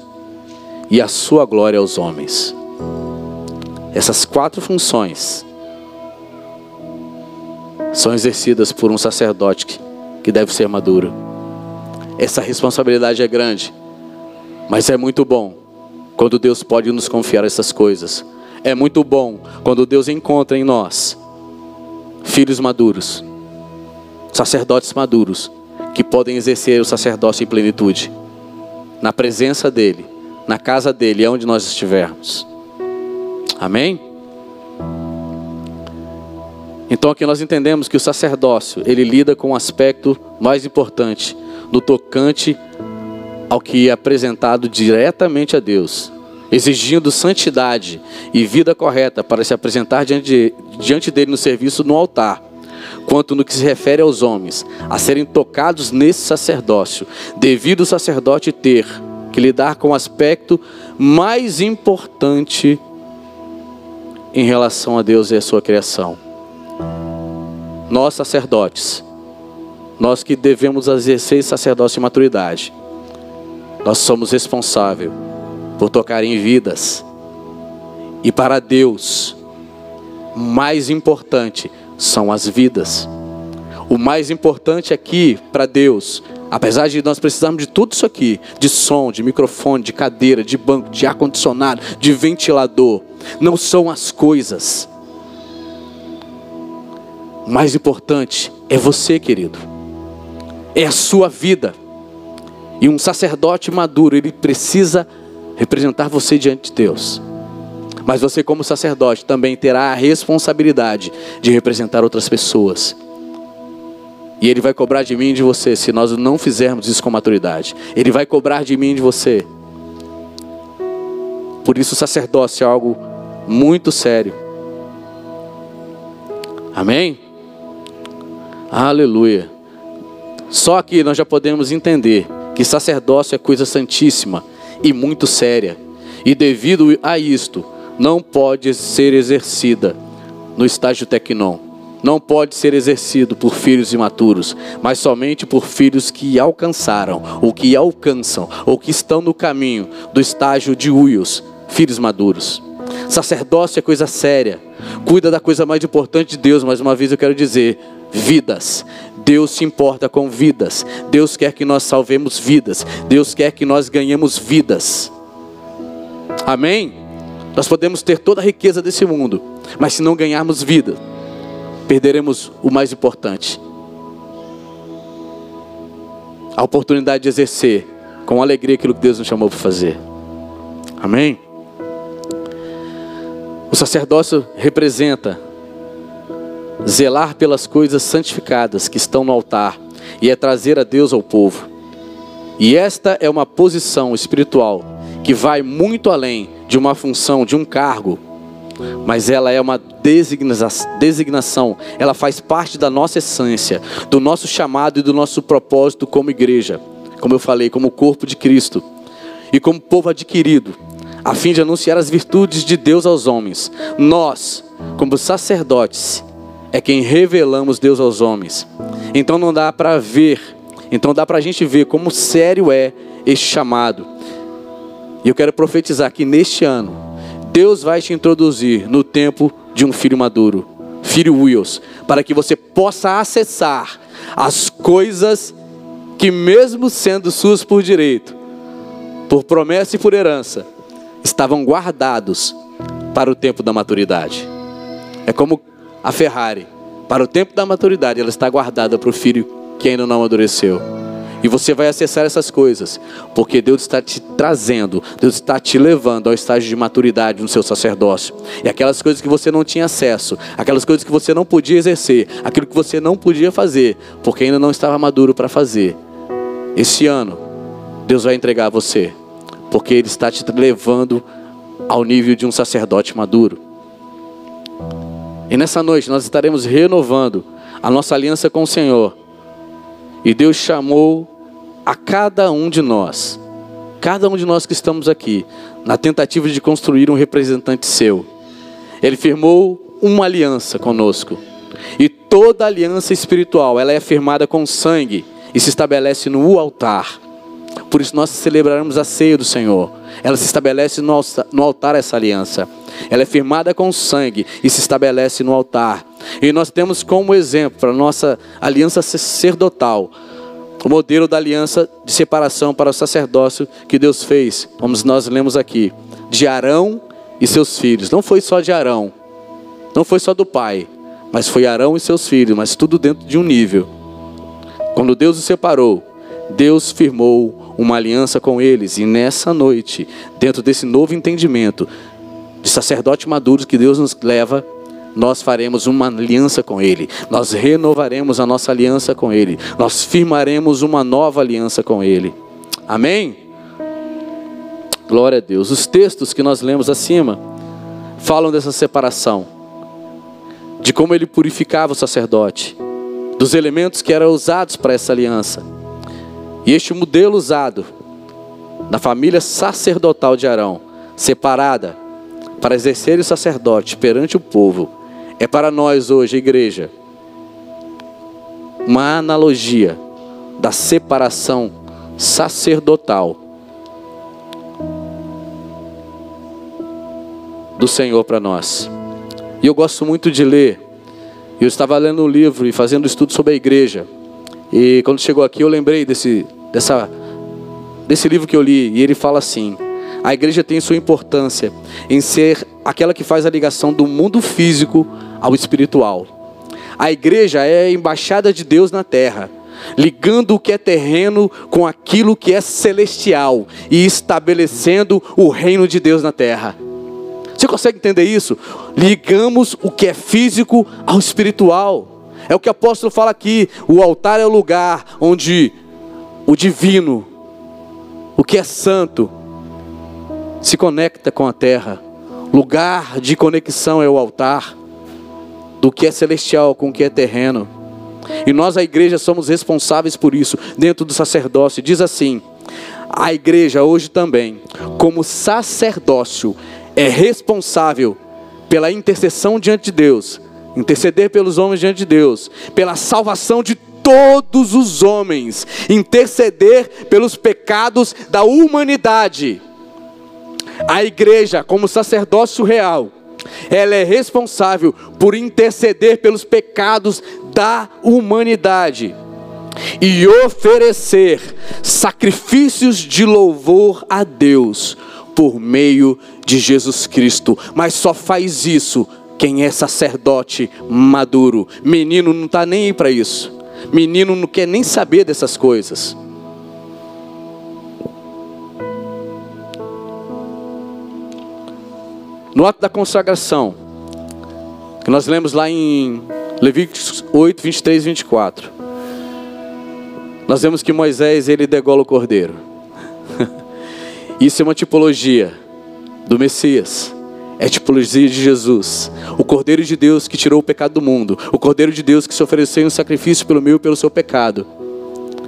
e a sua glória aos homens. Essas quatro funções são exercidas por um sacerdote que deve ser maduro. Essa responsabilidade é grande, mas é muito bom quando Deus pode nos confiar essas coisas. É muito bom quando Deus encontra em nós filhos maduros, sacerdotes maduros, que podem exercer o sacerdócio em plenitude, na presença dEle, na casa dEle, onde nós estivermos. Amém? Então aqui nós entendemos que o sacerdócio, ele lida com o aspecto mais importante, do tocante ao que é apresentado diretamente a Deus, exigindo santidade e vida correta para se apresentar diante, diante dele no serviço no altar, quanto no que se refere aos homens, a serem tocados nesse sacerdócio, devido o sacerdote ter que lidar com o aspecto mais importante em relação a Deus e a sua criação. Nós sacerdotes, nós que devemos exercer sacerdócio de maturidade, nós somos responsáveis por tocar em vidas. E para Deus, mais importante são as vidas. O mais importante aqui para Deus, apesar de nós precisarmos de tudo isso aqui, de som, de microfone, de cadeira, de banco, de ar condicionado, de ventilador, não são as coisas. Mais importante é você, querido. É a sua vida. E um sacerdote maduro, ele precisa representar você diante de Deus. Mas você, como sacerdote, também terá a responsabilidade de representar outras pessoas. E Ele vai cobrar de mim e de você se nós não fizermos isso com maturidade. Ele vai cobrar de mim e de você. Por isso, o sacerdócio é algo muito sério. Amém? Aleluia. Só aqui nós já podemos entender que sacerdócio é coisa santíssima e muito séria. E devido a isto, não pode ser exercida no estágio tecnon. Não pode ser exercido por filhos imaturos, mas somente por filhos que alcançaram, ou que alcançam, ou que estão no caminho do estágio de uios, filhos maduros. Sacerdócio é coisa séria. Cuida da coisa mais importante de Deus, mais uma vez eu quero dizer, vidas. Deus se importa com vidas. Deus quer que nós salvemos vidas. Deus quer que nós ganhemos vidas. Amém? Nós podemos ter toda a riqueza desse mundo, mas se não ganharmos vida, perderemos o mais importante. A oportunidade de exercer com alegria aquilo que Deus nos chamou para fazer. Amém? O sacerdócio representa zelar pelas coisas santificadas que estão no altar e é trazer a Deus ao povo. E esta é uma posição espiritual que vai muito além de uma função, de um cargo, mas ela é uma designação, ela faz parte da nossa essência, do nosso chamado e do nosso propósito como igreja, como eu falei, como corpo de Cristo e como povo adquirido, a fim de anunciar as virtudes de Deus aos homens. Nós, como sacerdotes, é quem revelamos Deus aos homens. Então não dá para ver, então dá para a gente ver como sério é este chamado. E eu quero profetizar que neste ano, Deus vai te introduzir no tempo de um filho maduro, filho Wills, para que você possa acessar as coisas que, mesmo sendo suas por direito, por promessa e por herança, estavam guardados para o tempo da maturidade. É como a Ferrari, para o tempo da maturidade, ela está guardada para o filho que ainda não amadureceu. E você vai acessar essas coisas, porque Deus está te trazendo, Deus está te levando ao estágio de maturidade no seu sacerdócio. E aquelas coisas que você não tinha acesso, aquelas coisas que você não podia exercer, aquilo que você não podia fazer, porque ainda não estava maduro para fazer. Esse ano, Deus vai entregar a você, porque Ele está te levando ao nível de um sacerdote maduro. E nessa noite nós estaremos renovando a nossa aliança com o Senhor. E Deus chamou a cada um de nós, cada um de nós que estamos aqui, na tentativa de construir um representante seu. Ele firmou uma aliança conosco. E toda aliança espiritual, ela é firmada com sangue e se estabelece no altar. Por isso nós celebraremos a ceia do Senhor. Ela se estabelece no altar essa aliança. Ela é firmada com sangue e se estabelece no altar. E nós temos como exemplo para nossa aliança sacerdotal o modelo da aliança de separação para o sacerdócio que Deus fez, como nós lemos aqui, de Arão e seus filhos. Não foi só de Arão, não foi só do pai, mas foi Arão e seus filhos, mas tudo dentro de um nível. Quando Deus os separou, Deus firmou uma aliança com eles, e nessa noite, dentro desse novo entendimento, de sacerdote maduro que Deus nos leva, nós faremos uma aliança com Ele, nós renovaremos a nossa aliança com Ele, nós firmaremos uma nova aliança com Ele. Amém? Glória a Deus. Os textos que nós lemos acima falam dessa separação, de como Ele purificava o sacerdote, dos elementos que eram usados para essa aliança. E este modelo usado na família sacerdotal de Arão, separada, para exercer o sacerdote perante o povo, é para nós hoje, igreja, uma analogia da separação sacerdotal do Senhor para nós. E eu gosto muito de ler. Eu estava lendo um livro e fazendo estudo sobre a igreja. E quando chegou aqui eu lembrei desse, dessa, desse livro que eu li. E ele fala assim: a igreja tem sua importância em ser aquela que faz a ligação do mundo físico ao espiritual. A igreja é a embaixada de Deus na terra, ligando o que é terreno com aquilo que é celestial e estabelecendo o reino de Deus na terra. Você consegue entender isso? Ligamos o que é físico ao espiritual. É o que o apóstolo fala aqui: o altar é o lugar onde o divino, o que é santo, se conecta com a terra. Lugar de conexão é o altar, do que é celestial com o que é terreno. E nós, a igreja, somos responsáveis por isso, dentro do sacerdócio. Diz assim: A igreja hoje também, como sacerdócio, é responsável pela intercessão diante de Deus, interceder pelos homens diante de Deus, pela salvação de todos os homens, interceder pelos pecados da humanidade. A igreja, como sacerdócio real, ela é responsável por interceder pelos pecados da humanidade e oferecer sacrifícios de louvor a Deus por meio de Jesus Cristo. Mas só faz isso quem é sacerdote maduro. Menino não está nem aí para isso. Menino não quer nem saber dessas coisas. No ato da consagração, que nós lemos lá em Levíticos 8, 23 e 24, nós vemos que Moisés ele degola o cordeiro. Isso é uma tipologia do Messias. É tipologia de Jesus, o Cordeiro de Deus que tirou o pecado do mundo, o Cordeiro de Deus que se ofereceu em sacrifício pelo meu e pelo seu pecado,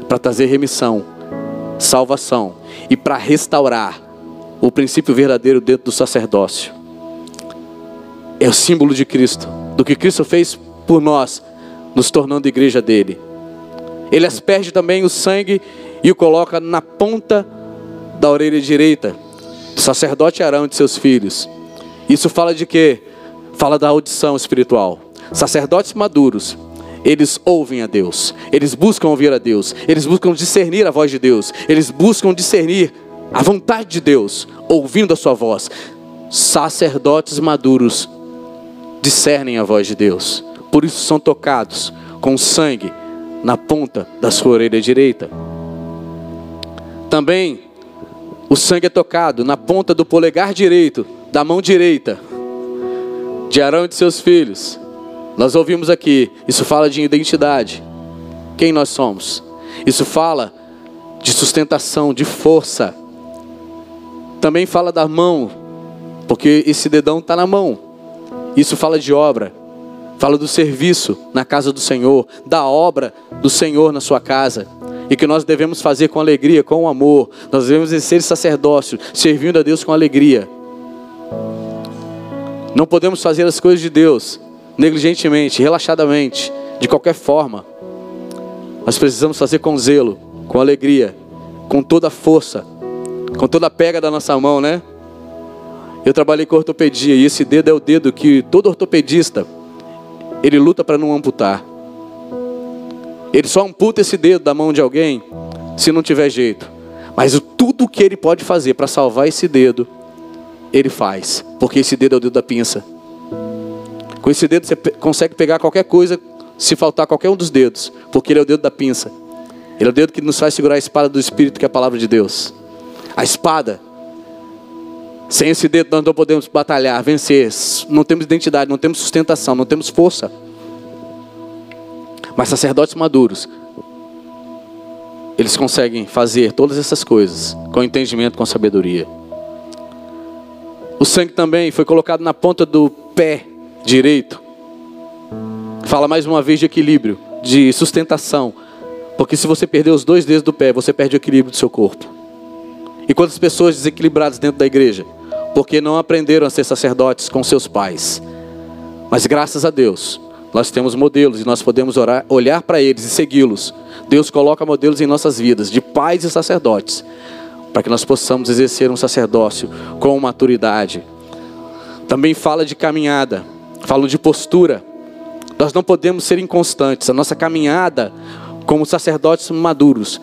para trazer remissão, salvação e para restaurar o princípio verdadeiro dentro do sacerdócio. É o símbolo de Cristo, do que Cristo fez por nós, nos tornando igreja dele. Ele asperge também o sangue e o coloca na ponta da orelha direita do sacerdote Arão de seus filhos. Isso fala de quê? Fala da audição espiritual. Sacerdotes maduros, eles ouvem a Deus, eles buscam ouvir a Deus, eles buscam discernir a voz de Deus, eles buscam discernir a vontade de Deus, ouvindo a sua voz. Sacerdotes maduros discernem a voz de Deus, por isso são tocados com sangue na ponta da sua orelha direita. Também o sangue é tocado na ponta do polegar direito, da mão direita, de Arão e de seus filhos. Nós ouvimos aqui, isso fala de identidade. Quem nós somos? Isso fala de sustentação, de força. Também fala da mão, porque esse dedão está na mão. Isso fala de obra, fala do serviço na casa do Senhor, da obra do Senhor na sua casa e que nós devemos fazer com alegria, com amor. Nós devemos ser sacerdócio, servindo a Deus com alegria. Não podemos fazer as coisas de Deus negligentemente, relaxadamente, de qualquer forma. Nós precisamos fazer com zelo, com alegria, com toda a força, com toda a pega da nossa mão, né? Eu trabalhei com ortopedia e esse dedo é o dedo que todo ortopedista ele luta para não amputar. Ele só amputa esse dedo da mão de alguém se não tiver jeito. Mas tudo que ele pode fazer para salvar esse dedo, ele faz. Porque esse dedo é o dedo da pinça. Com esse dedo você consegue pegar qualquer coisa, se faltar qualquer um dos dedos. Porque ele é o dedo da pinça. Ele é o dedo que nos faz segurar a espada do Espírito, que é a palavra de Deus. A espada. Sem esse dedo nós não podemos batalhar, vencer. Não temos identidade, não temos sustentação, não temos força. Mas sacerdotes maduros, eles conseguem fazer todas essas coisas com entendimento, com sabedoria. O sangue também foi colocado na ponta do pé direito. Fala mais uma vez de equilíbrio, de sustentação. Porque se você perder os dois dedos do pé, você perde o equilíbrio do seu corpo. E quantas pessoas desequilibradas dentro da igreja? Porque não aprenderam a ser sacerdotes com seus pais. Mas graças a Deus, nós temos modelos e nós podemos orar, olhar para eles e segui-los. Deus coloca modelos em nossas vidas, de pais e sacerdotes, para que nós possamos exercer um sacerdócio com maturidade. Também fala de caminhada, fala de postura. Nós não podemos ser inconstantes. A nossa caminhada como sacerdotes maduros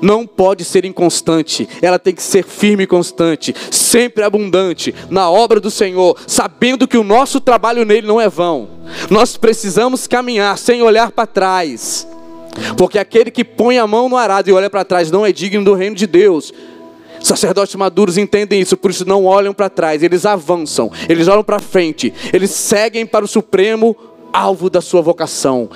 não pode ser inconstante, ela tem que ser firme e constante, sempre abundante na obra do Senhor, sabendo que o nosso trabalho nele não é vão. Nós precisamos caminhar sem olhar para trás, porque aquele que põe a mão no arado e olha para trás não é digno do reino de Deus. Sacerdotes maduros entendem isso, por isso não olham para trás, eles avançam, eles olham para frente, eles seguem para o supremo alvo da sua vocação,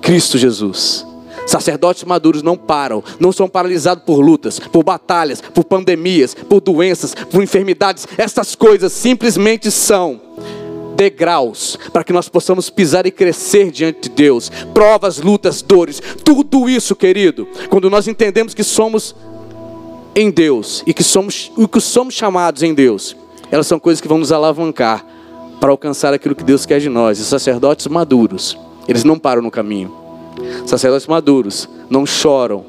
Cristo Jesus. Sacerdotes maduros não param, não são paralisados por lutas, por batalhas, por pandemias, por doenças, por enfermidades. Essas coisas simplesmente são degraus para que nós possamos pisar e crescer diante de Deus. Provas, lutas, dores, tudo isso, querido, quando nós entendemos que somos em Deus e que somos, o que somos chamados em Deus, elas são coisas que vão nos alavancar para alcançar aquilo que Deus quer de nós. E sacerdotes maduros, eles não param no caminho. Sacerdotes maduros não choram,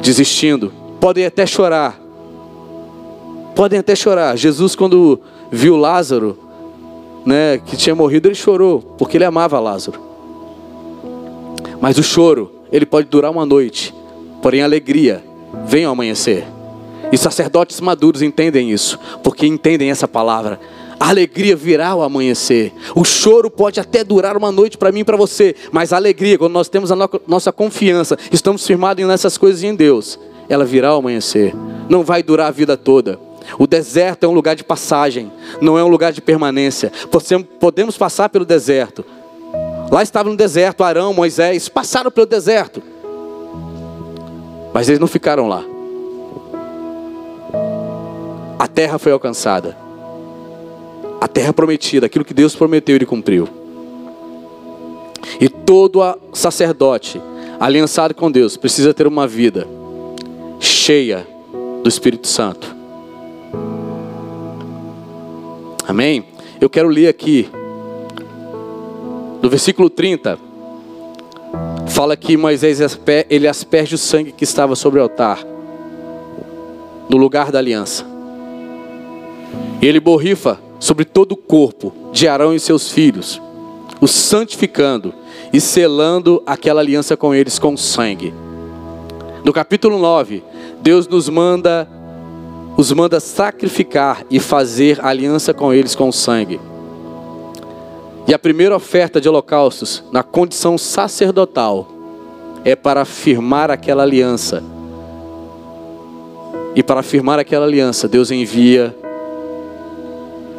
desistindo. Podem até chorar. Podem até chorar. Jesus, quando viu Lázaro, né, que tinha morrido, ele chorou, porque ele amava Lázaro. Mas o choro, ele pode durar uma noite, porém a alegria vem ao amanhecer. E sacerdotes maduros entendem isso, porque entendem essa palavra. A alegria virá ao amanhecer. O choro pode até durar uma noite para mim e para você, mas a alegria, quando nós temos a no nossa confiança, estamos firmados nessas coisas em Deus, ela virá ao amanhecer. Não vai durar a vida toda. O deserto é um lugar de passagem, não é um lugar de permanência. Podemos passar pelo deserto. Lá estava no deserto Arão, Moisés, passaram pelo deserto. Mas eles não ficaram lá a terra foi alcançada. A terra prometida, aquilo que Deus prometeu, ele cumpriu. E todo sacerdote aliançado com Deus precisa ter uma vida cheia do Espírito Santo. Amém? Eu quero ler aqui, no versículo 30, fala que Moisés ele asperge o sangue que estava sobre o altar, no lugar da aliança. E ele borrifa sobre todo o corpo de Arão e seus filhos, os santificando e selando aquela aliança com eles com sangue. No capítulo 9, Deus nos manda os manda sacrificar e fazer aliança com eles com sangue. E a primeira oferta de holocaustos, na condição sacerdotal, é para firmar aquela aliança. E para firmar aquela aliança, Deus envia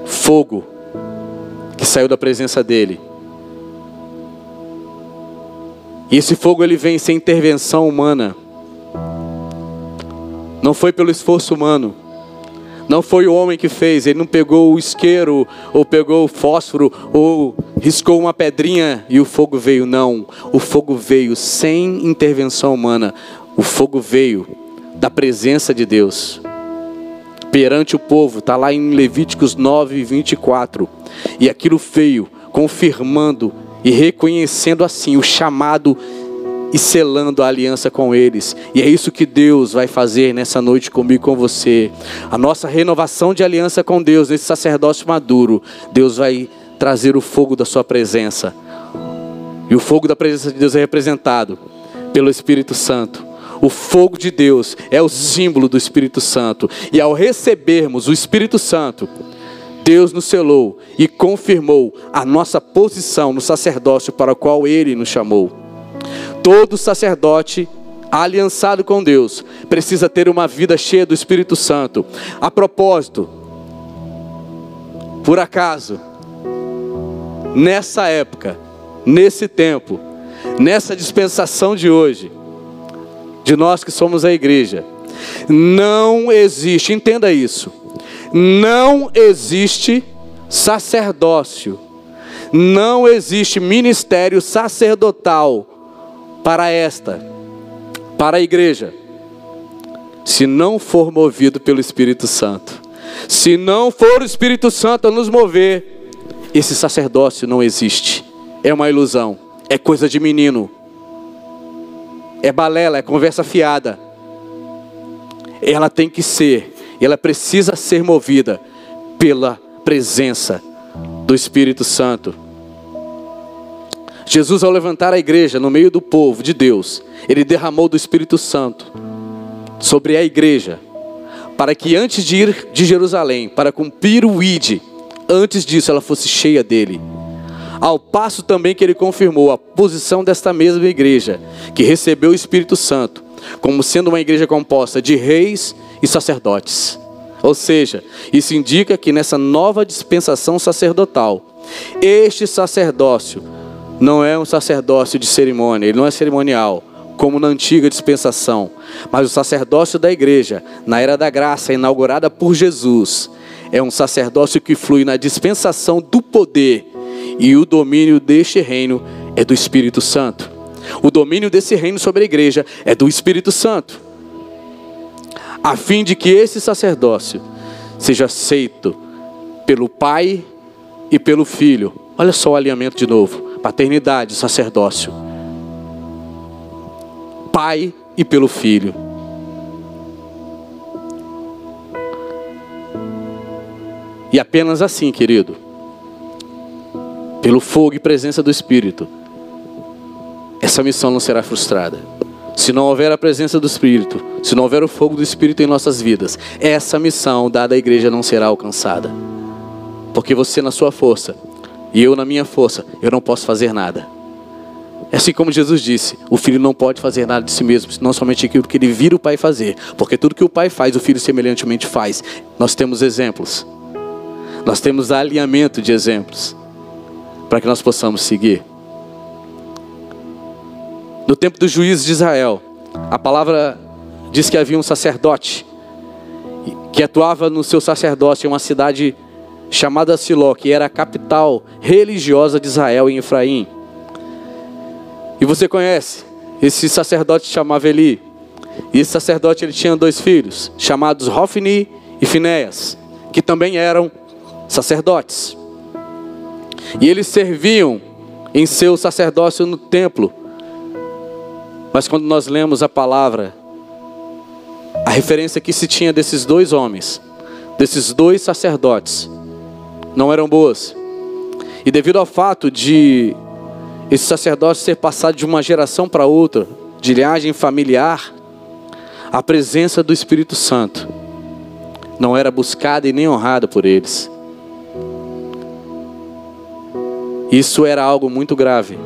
fogo que saiu da presença dele. E esse fogo ele vem sem intervenção humana. Não foi pelo esforço humano. Não foi o homem que fez, ele não pegou o isqueiro, ou pegou o fósforo, ou riscou uma pedrinha e o fogo veio. Não, o fogo veio sem intervenção humana. O fogo veio da presença de Deus perante o povo, está lá em Levíticos 9, 24. E aquilo veio confirmando e reconhecendo assim o chamado e selando a aliança com eles. E é isso que Deus vai fazer nessa noite comigo com você. A nossa renovação de aliança com Deus, nesse sacerdócio maduro, Deus vai trazer o fogo da sua presença. E o fogo da presença de Deus é representado pelo Espírito Santo. O fogo de Deus é o símbolo do Espírito Santo. E ao recebermos o Espírito Santo, Deus nos selou e confirmou a nossa posição no sacerdócio para o qual Ele nos chamou. Todo sacerdote aliançado com Deus precisa ter uma vida cheia do Espírito Santo. A propósito, por acaso, nessa época, nesse tempo, nessa dispensação de hoje, de nós que somos a igreja. Não existe, entenda isso. Não existe sacerdócio. Não existe ministério sacerdotal para esta, para a igreja, se não for movido pelo Espírito Santo. Se não for o Espírito Santo a nos mover, esse sacerdócio não existe. É uma ilusão, é coisa de menino é balela, é conversa fiada. Ela tem que ser, ela precisa ser movida pela presença do Espírito Santo. Jesus, ao levantar a igreja no meio do povo de Deus, ele derramou do Espírito Santo sobre a igreja, para que antes de ir de Jerusalém, para cumprir o ID, antes disso ela fosse cheia dele. Ao passo também que ele confirmou a posição desta mesma igreja, que recebeu o Espírito Santo, como sendo uma igreja composta de reis e sacerdotes. Ou seja, isso indica que nessa nova dispensação sacerdotal, este sacerdócio não é um sacerdócio de cerimônia, ele não é cerimonial, como na antiga dispensação, mas o sacerdócio da igreja, na era da graça inaugurada por Jesus, é um sacerdócio que flui na dispensação do poder e o domínio deste reino é do Espírito Santo. O domínio desse reino sobre a igreja é do Espírito Santo. a fim de que esse sacerdócio seja aceito pelo Pai e pelo Filho. Olha só o alinhamento de novo: paternidade, sacerdócio. Pai e pelo Filho. E apenas assim, querido, pelo fogo e presença do Espírito, essa missão não será frustrada. Se não houver a presença do Espírito, se não houver o fogo do Espírito em nossas vidas, essa missão dada à igreja não será alcançada. Porque você na sua força e eu na minha força, eu não posso fazer nada. É assim como Jesus disse: o filho não pode fazer nada de si mesmo, não somente aquilo que ele vira o pai fazer, porque tudo que o pai faz, o filho semelhantemente faz. Nós temos exemplos, nós temos alinhamento de exemplos para que nós possamos seguir. No tempo dos juízes de Israel, a palavra diz que havia um sacerdote que atuava no seu sacerdócio em uma cidade chamada Siló, que era a capital religiosa de Israel em Efraim. E você conhece, esse sacerdote chamava Eli. E esse sacerdote ele tinha dois filhos, chamados Hofni e Finéas, que também eram sacerdotes. E eles serviam em seu sacerdócio no templo. Mas quando nós lemos a palavra, a referência que se tinha desses dois homens, desses dois sacerdotes, não eram boas. E devido ao fato de esse sacerdócio ser passado de uma geração para outra, de linhagem familiar, a presença do Espírito Santo não era buscada e nem honrada por eles. Isso era algo muito grave.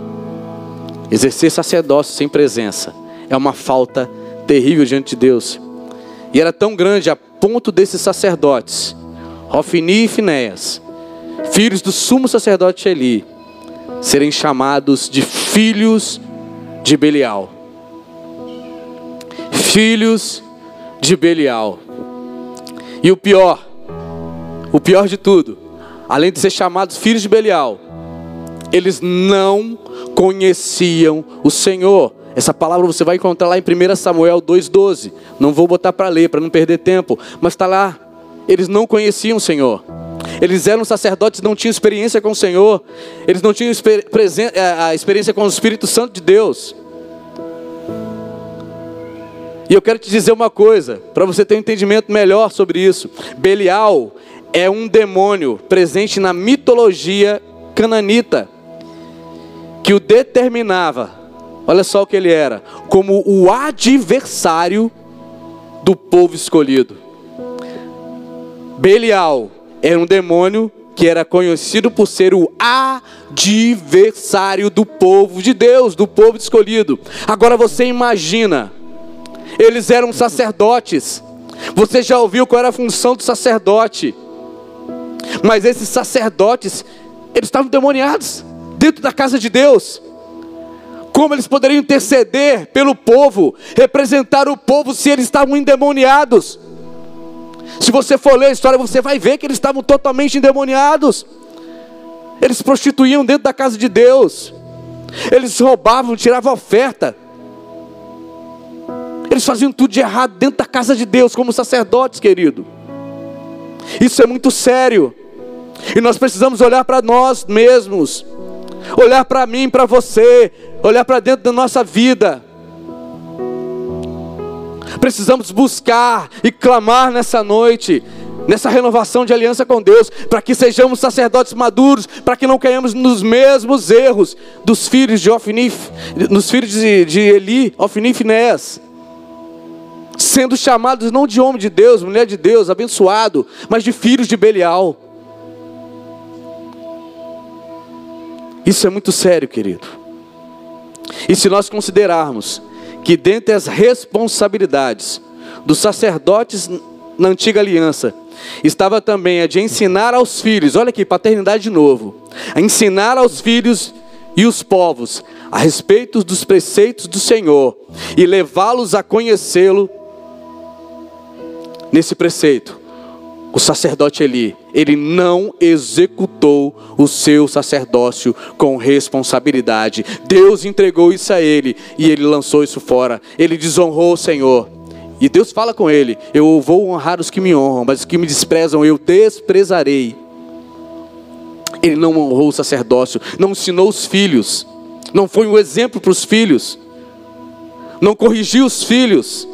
Exercer sacerdócio sem presença é uma falta terrível diante de Deus. E era tão grande a ponto desses sacerdotes, Rofini e Finéas, filhos do sumo sacerdote Eli, serem chamados de filhos de Belial. Filhos de Belial. E o pior, o pior de tudo, além de ser chamados filhos de Belial, eles não conheciam o Senhor. Essa palavra você vai encontrar lá em 1 Samuel 2,12. Não vou botar para ler, para não perder tempo, mas está lá. Eles não conheciam o Senhor. Eles eram sacerdotes, não tinham experiência com o Senhor. Eles não tinham é, a experiência com o Espírito Santo de Deus. E eu quero te dizer uma coisa, para você ter um entendimento melhor sobre isso. Belial é um demônio presente na mitologia cananita que o determinava, olha só o que ele era, como o adversário do povo escolhido. Belial era um demônio que era conhecido por ser o adversário do povo de Deus, do povo escolhido. Agora você imagina, eles eram sacerdotes. Você já ouviu qual era a função do sacerdote? Mas esses sacerdotes, eles estavam demoniados dentro da casa de Deus. Como eles poderiam interceder pelo povo, representar o povo se eles estavam endemoniados? Se você for ler a história, você vai ver que eles estavam totalmente endemoniados. Eles prostituíam dentro da casa de Deus. Eles roubavam, tiravam oferta. Eles faziam tudo de errado dentro da casa de Deus, como sacerdotes, querido. Isso é muito sério. E nós precisamos olhar para nós mesmos olhar para mim, para você, olhar para dentro da nossa vida. Precisamos buscar e clamar nessa noite, nessa renovação de aliança com Deus, para que sejamos sacerdotes maduros, para que não caiamos nos mesmos erros dos filhos de Ofni, dos filhos de, de Eli, Ofni e Finés. Sendo chamados não de homem de Deus, mulher de Deus, abençoado, mas de filhos de Belial. Isso é muito sério, querido. E se nós considerarmos que dentre as responsabilidades dos sacerdotes na antiga aliança, estava também a de ensinar aos filhos, olha aqui, paternidade de novo, a ensinar aos filhos e os povos a respeito dos preceitos do Senhor e levá-los a conhecê-lo nesse preceito o sacerdote Eli, ele não executou o seu sacerdócio com responsabilidade. Deus entregou isso a ele e ele lançou isso fora. Ele desonrou o Senhor. E Deus fala com ele: Eu vou honrar os que me honram, mas os que me desprezam eu desprezarei. Ele não honrou o sacerdócio, não ensinou os filhos, não foi um exemplo para os filhos, não corrigiu os filhos.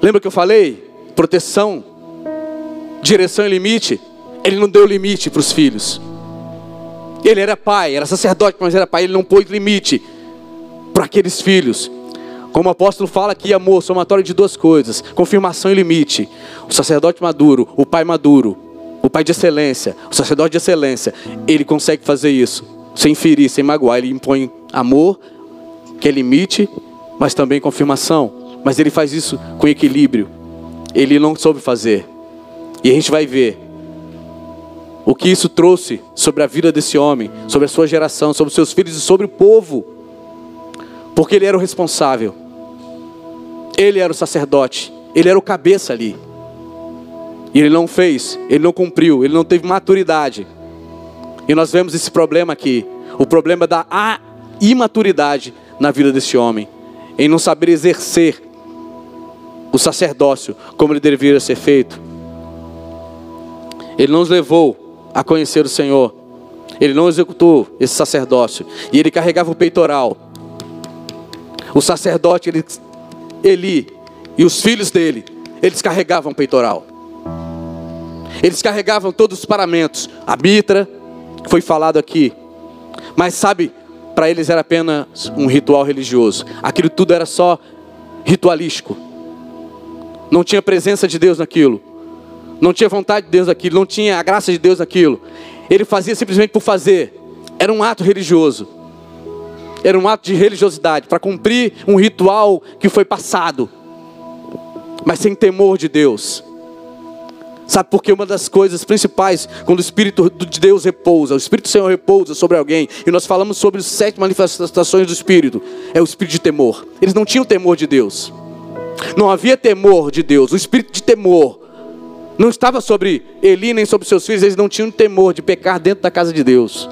Lembra que eu falei? Proteção, direção e limite. Ele não deu limite para os filhos. Ele era pai, era sacerdote, mas era pai. Ele não pôs limite para aqueles filhos. Como o apóstolo fala aqui, amor, somatório de duas coisas: confirmação e limite. O sacerdote maduro, o pai maduro, o pai de excelência, o sacerdote de excelência, ele consegue fazer isso, sem ferir, sem magoar. Ele impõe amor, que é limite, mas também confirmação. Mas ele faz isso com equilíbrio. Ele não soube fazer. E a gente vai ver o que isso trouxe sobre a vida desse homem, sobre a sua geração, sobre os seus filhos e sobre o povo. Porque ele era o responsável. Ele era o sacerdote, ele era o cabeça ali. E ele não fez, ele não cumpriu, ele não teve maturidade. E nós vemos esse problema aqui, o problema da imaturidade na vida desse homem, em não saber exercer o sacerdócio como ele deveria ser feito. Ele não os levou a conhecer o Senhor. Ele não executou esse sacerdócio. E ele carregava o peitoral. O sacerdote, ele Eli e os filhos dele, eles carregavam o peitoral. Eles carregavam todos os paramentos, a mitra, que foi falado aqui. Mas sabe, para eles era apenas um ritual religioso. Aquilo tudo era só ritualístico. Não tinha presença de Deus naquilo. Não tinha vontade de Deus naquilo, não tinha a graça de Deus naquilo. Ele fazia simplesmente por fazer. Era um ato religioso era um ato de religiosidade, para cumprir um ritual que foi passado, mas sem temor de Deus. Sabe por que uma das coisas principais, quando o Espírito de Deus repousa, o Espírito do Senhor repousa sobre alguém, e nós falamos sobre as sete manifestações do Espírito, é o Espírito de temor. Eles não tinham temor de Deus, não havia temor de Deus, o Espírito de temor não estava sobre Eli nem sobre seus filhos, eles não tinham temor de pecar dentro da casa de Deus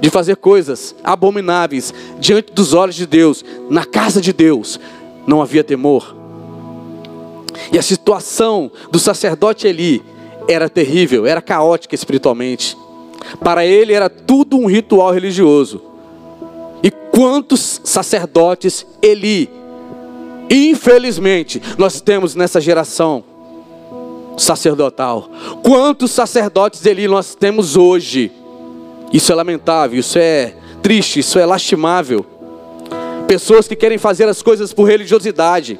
de fazer coisas abomináveis diante dos olhos de Deus, na casa de Deus, não havia temor. E a situação do sacerdote Eli era terrível, era caótica espiritualmente. Para ele era tudo um ritual religioso. E quantos sacerdotes Eli, infelizmente, nós temos nessa geração sacerdotal? Quantos sacerdotes Eli nós temos hoje? Isso é lamentável, isso é triste, isso é lastimável. Pessoas que querem fazer as coisas por religiosidade,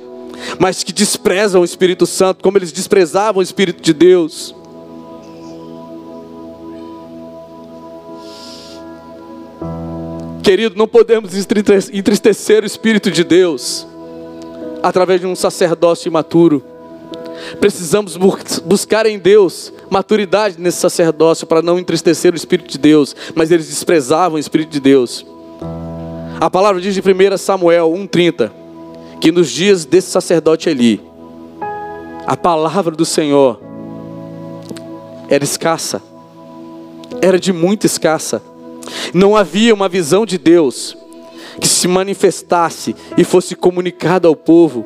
mas que desprezam o Espírito Santo, como eles desprezavam o Espírito de Deus. Querido, não podemos entristecer o Espírito de Deus através de um sacerdócio imaturo. Precisamos buscar em Deus maturidade nesse sacerdócio para não entristecer o Espírito de Deus, mas eles desprezavam o Espírito de Deus. A palavra diz em 1 Samuel 1,30 que nos dias desse sacerdote Eli, a palavra do Senhor era escassa, era de muito escassa. Não havia uma visão de Deus que se manifestasse e fosse comunicada ao povo.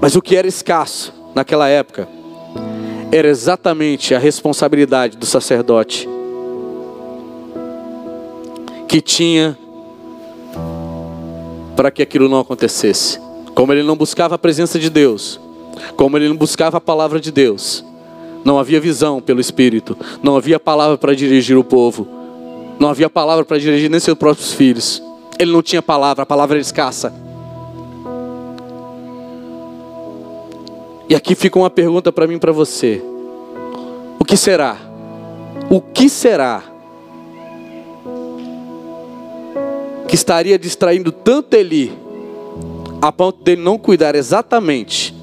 Mas o que era escasso naquela época era exatamente a responsabilidade do sacerdote que tinha para que aquilo não acontecesse. Como ele não buscava a presença de Deus, como ele não buscava a palavra de Deus, não havia visão pelo Espírito, não havia palavra para dirigir o povo, não havia palavra para dirigir nem seus próprios filhos. Ele não tinha palavra, a palavra era escassa. E aqui fica uma pergunta para mim e para você. O que será? O que será que estaria distraindo tanto Eli a ponto dele não cuidar exatamente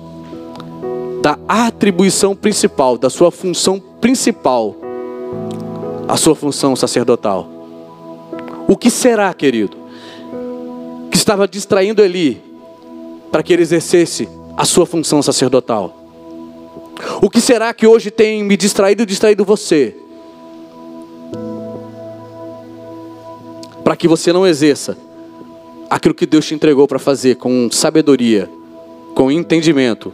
da atribuição principal, da sua função principal, a sua função sacerdotal? O que será, querido, que estava distraindo Eli para que ele exercesse a sua função sacerdotal? O que será que hoje tem me distraído e distraído você? Para que você não exerça aquilo que Deus te entregou para fazer com sabedoria, com entendimento,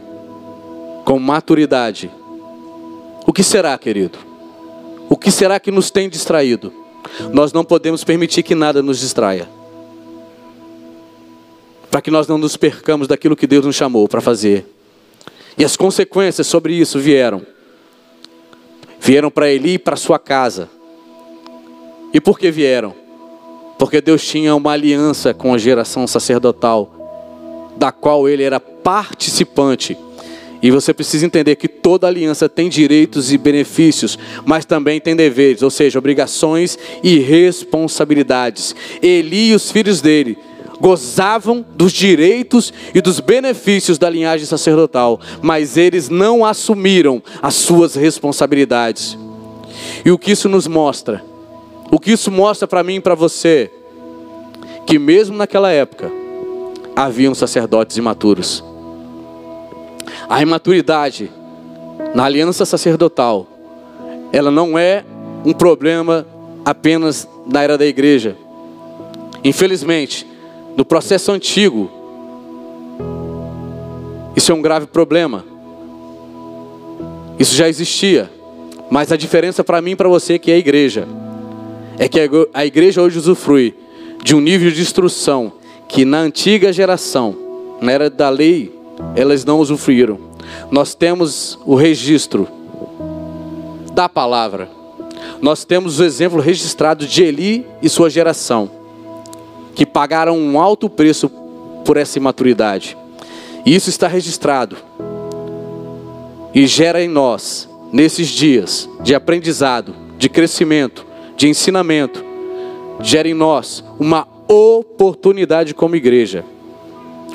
com maturidade, o que será, querido? O que será que nos tem distraído? Nós não podemos permitir que nada nos distraia. Para que nós não nos percamos daquilo que Deus nos chamou para fazer. E as consequências sobre isso vieram. Vieram para Eli e para sua casa. E por que vieram? Porque Deus tinha uma aliança com a geração sacerdotal, da qual ele era participante. E você precisa entender que toda aliança tem direitos e benefícios, mas também tem deveres, ou seja, obrigações e responsabilidades. Eli e os filhos dele gozavam dos direitos e dos benefícios da linhagem sacerdotal, mas eles não assumiram as suas responsabilidades. E o que isso nos mostra? O que isso mostra para mim e para você? Que mesmo naquela época, haviam sacerdotes imaturos. A imaturidade na aliança sacerdotal, ela não é um problema apenas na era da igreja. Infelizmente, no processo antigo, isso é um grave problema. Isso já existia. Mas a diferença para mim e para você que é a igreja é que a igreja hoje usufrui de um nível de instrução que na antiga geração, na era da lei, elas não usufruíram. Nós temos o registro da palavra. Nós temos o exemplo registrado de Eli e sua geração, que pagaram um alto preço por essa imaturidade. E isso está registrado e gera em nós, nesses dias de aprendizado, de crescimento, de ensinamento, gera em nós uma oportunidade como igreja,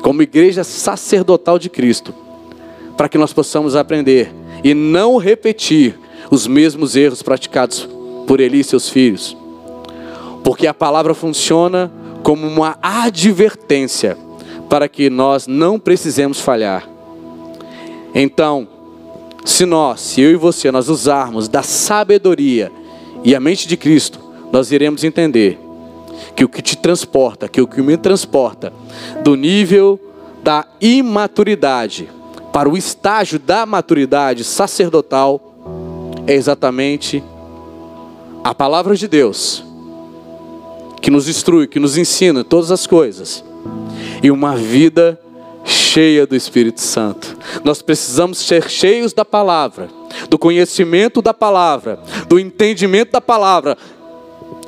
como igreja sacerdotal de Cristo, para que nós possamos aprender e não repetir os mesmos erros praticados por Eli e seus filhos. Porque a palavra funciona como uma advertência para que nós não precisemos falhar. Então, se nós, se eu e você, nós usarmos da sabedoria e a mente de Cristo, nós iremos entender que o que te transporta, que o que me transporta do nível da imaturidade para o estágio da maturidade sacerdotal é exatamente a palavra de Deus, que nos instrui, que nos ensina todas as coisas, e uma vida cheia do Espírito Santo. Nós precisamos ser cheios da palavra, do conhecimento da palavra, do entendimento da palavra,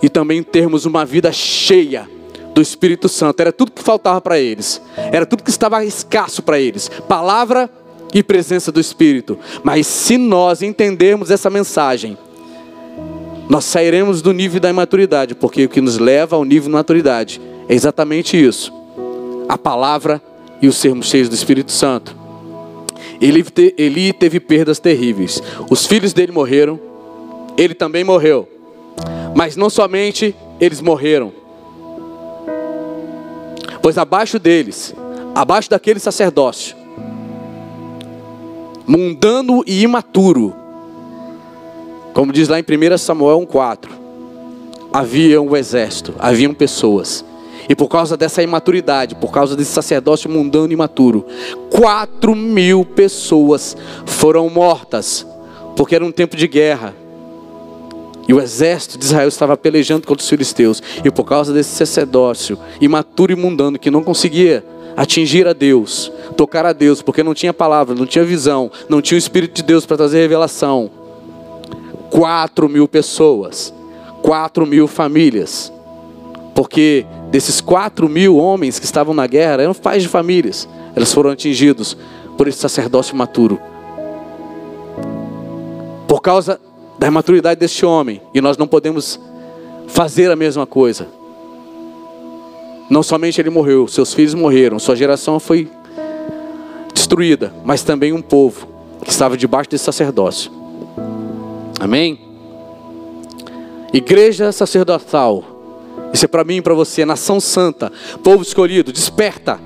e também termos uma vida cheia do Espírito Santo. Era tudo que faltava para eles. Era tudo que estava escasso para eles. Palavra e presença do Espírito. Mas se nós entendermos essa mensagem, nós sairemos do nível da imaturidade, porque o que nos leva ao nível de maturidade é exatamente isso: a palavra e os sermos cheios do Espírito Santo. Ele, ele teve perdas terríveis. Os filhos dele morreram, ele também morreu. Mas não somente eles morreram, pois abaixo deles, abaixo daquele sacerdócio, mundano e imaturo, como diz lá em 1 Samuel 1,4, havia um exército, haviam pessoas. E por causa dessa imaturidade, por causa desse sacerdócio mundano e imaturo, quatro mil pessoas foram mortas, porque era um tempo de guerra. E o exército de Israel estava pelejando contra os filisteus. E por causa desse sacerdócio imaturo e mundano que não conseguia atingir a Deus, tocar a Deus, porque não tinha palavra, não tinha visão, não tinha o Espírito de Deus para trazer revelação. Quatro mil pessoas, quatro mil famílias, porque desses quatro mil homens que estavam na guerra eram pais de famílias, eles foram atingidos por esse sacerdócio maturo. Por causa da maturidade deste homem, e nós não podemos fazer a mesma coisa. Não somente ele morreu, seus filhos morreram, sua geração foi destruída, mas também um povo que estava debaixo desse sacerdócio. Amém? Igreja sacerdotal, isso é para mim e para você, nação santa, povo escolhido, desperta.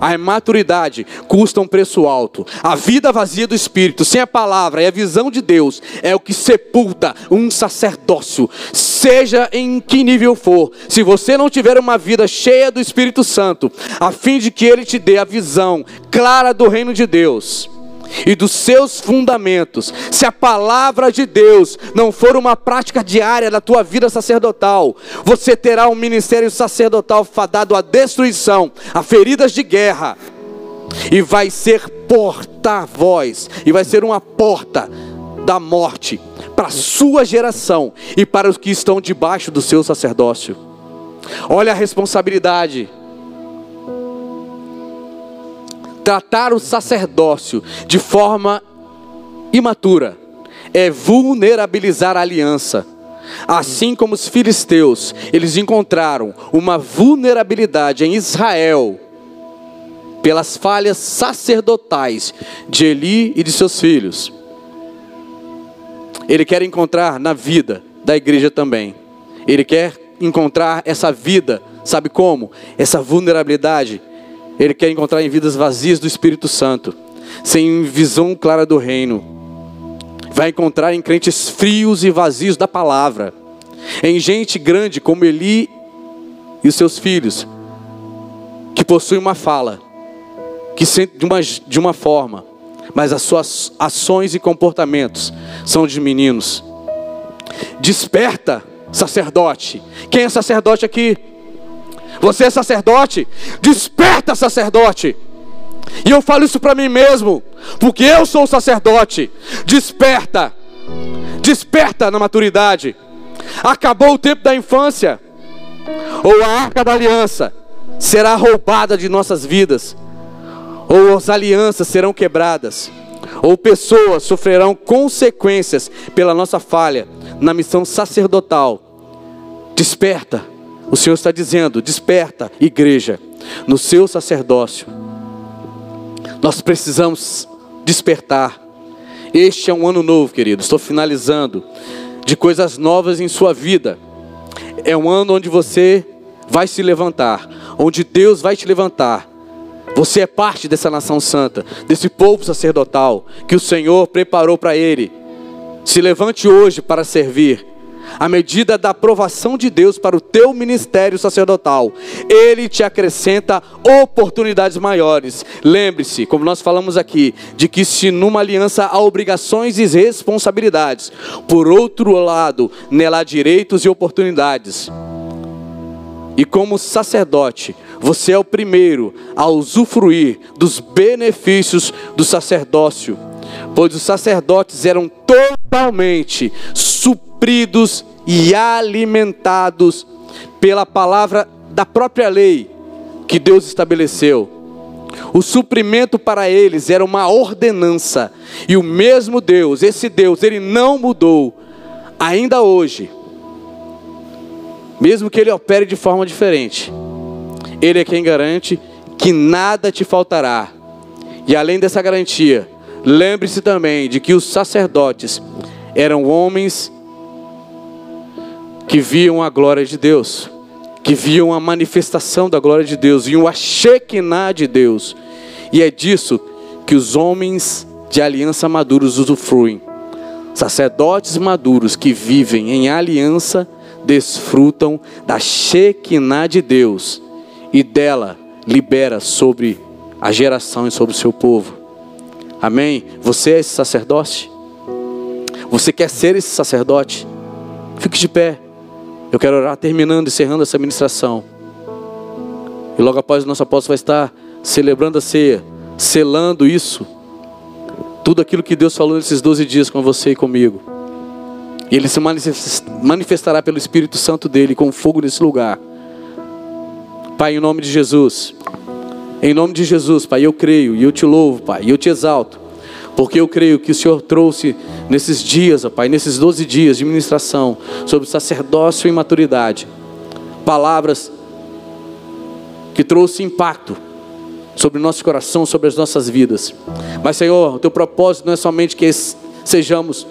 A maturidade custa um preço alto. A vida vazia do Espírito, sem a palavra e a visão de Deus, é o que sepulta um sacerdócio seja em que nível for, se você não tiver uma vida cheia do Espírito Santo, a fim de que ele te dê a visão clara do reino de Deus, e dos seus fundamentos, se a palavra de Deus não for uma prática diária da tua vida sacerdotal, você terá um ministério sacerdotal fadado à destruição, a feridas de guerra, e vai ser porta-voz, e vai ser uma porta da morte para a sua geração e para os que estão debaixo do seu sacerdócio. Olha a responsabilidade tratar o sacerdócio de forma imatura é vulnerabilizar a aliança. Assim como os filisteus, eles encontraram uma vulnerabilidade em Israel pelas falhas sacerdotais de Eli e de seus filhos. Ele quer encontrar na vida da igreja também. Ele quer encontrar essa vida, sabe como? Essa vulnerabilidade ele quer encontrar em vidas vazias do Espírito Santo, sem visão clara do reino. Vai encontrar em crentes frios e vazios da palavra, em gente grande como Eli e os seus filhos, que possuem uma fala, que sentem de uma, de uma forma, mas as suas ações e comportamentos são de meninos. Desperta, sacerdote. Quem é sacerdote aqui? Você é sacerdote? Desperta, sacerdote. E eu falo isso para mim mesmo, porque eu sou sacerdote. Desperta. Desperta na maturidade. Acabou o tempo da infância. Ou a arca da aliança será roubada de nossas vidas. Ou as alianças serão quebradas. Ou pessoas sofrerão consequências pela nossa falha na missão sacerdotal. Desperta o Senhor está dizendo: desperta, igreja, no seu sacerdócio. Nós precisamos despertar. Este é um ano novo, querido. Estou finalizando de coisas novas em sua vida. É um ano onde você vai se levantar, onde Deus vai te levantar. Você é parte dessa nação santa, desse povo sacerdotal que o Senhor preparou para ele. Se levante hoje para servir à medida da aprovação de Deus para o teu ministério sacerdotal, Ele te acrescenta oportunidades maiores. Lembre-se, como nós falamos aqui, de que se numa aliança há obrigações e responsabilidades, por outro lado, nela há direitos e oportunidades. E como sacerdote, você é o primeiro a usufruir dos benefícios do sacerdócio, pois os sacerdotes eram totalmente supridos e alimentados pela palavra da própria lei que Deus estabeleceu. O suprimento para eles era uma ordenança, e o mesmo Deus, esse Deus, ele não mudou, ainda hoje, mesmo que ele opere de forma diferente, ele é quem garante que nada te faltará. E além dessa garantia, lembre-se também de que os sacerdotes eram homens que viam a glória de Deus, que viam a manifestação da glória de Deus, viam a Shekinah de Deus. E é disso que os homens de aliança maduros usufruem. Sacerdotes maduros que vivem em aliança desfrutam da Shekinah de Deus e dela libera sobre a geração e sobre o seu povo. Amém? Você é esse sacerdote? Você quer ser esse sacerdote? Fique de pé. Eu quero orar terminando, encerrando essa ministração. E logo após o nosso apóstolo vai estar celebrando a ceia, selando isso. Tudo aquilo que Deus falou nesses 12 dias com você e comigo. E Ele se manifestará pelo Espírito Santo dele com fogo nesse lugar. Pai, em nome de Jesus. Em nome de Jesus, Pai, eu creio e eu te louvo, Pai, e eu te exalto. Porque eu creio que o Senhor trouxe nesses dias, ó Pai, nesses 12 dias de ministração sobre sacerdócio e maturidade, palavras que trouxe impacto sobre o nosso coração, sobre as nossas vidas. Mas, Senhor, o teu propósito não é somente que sejamos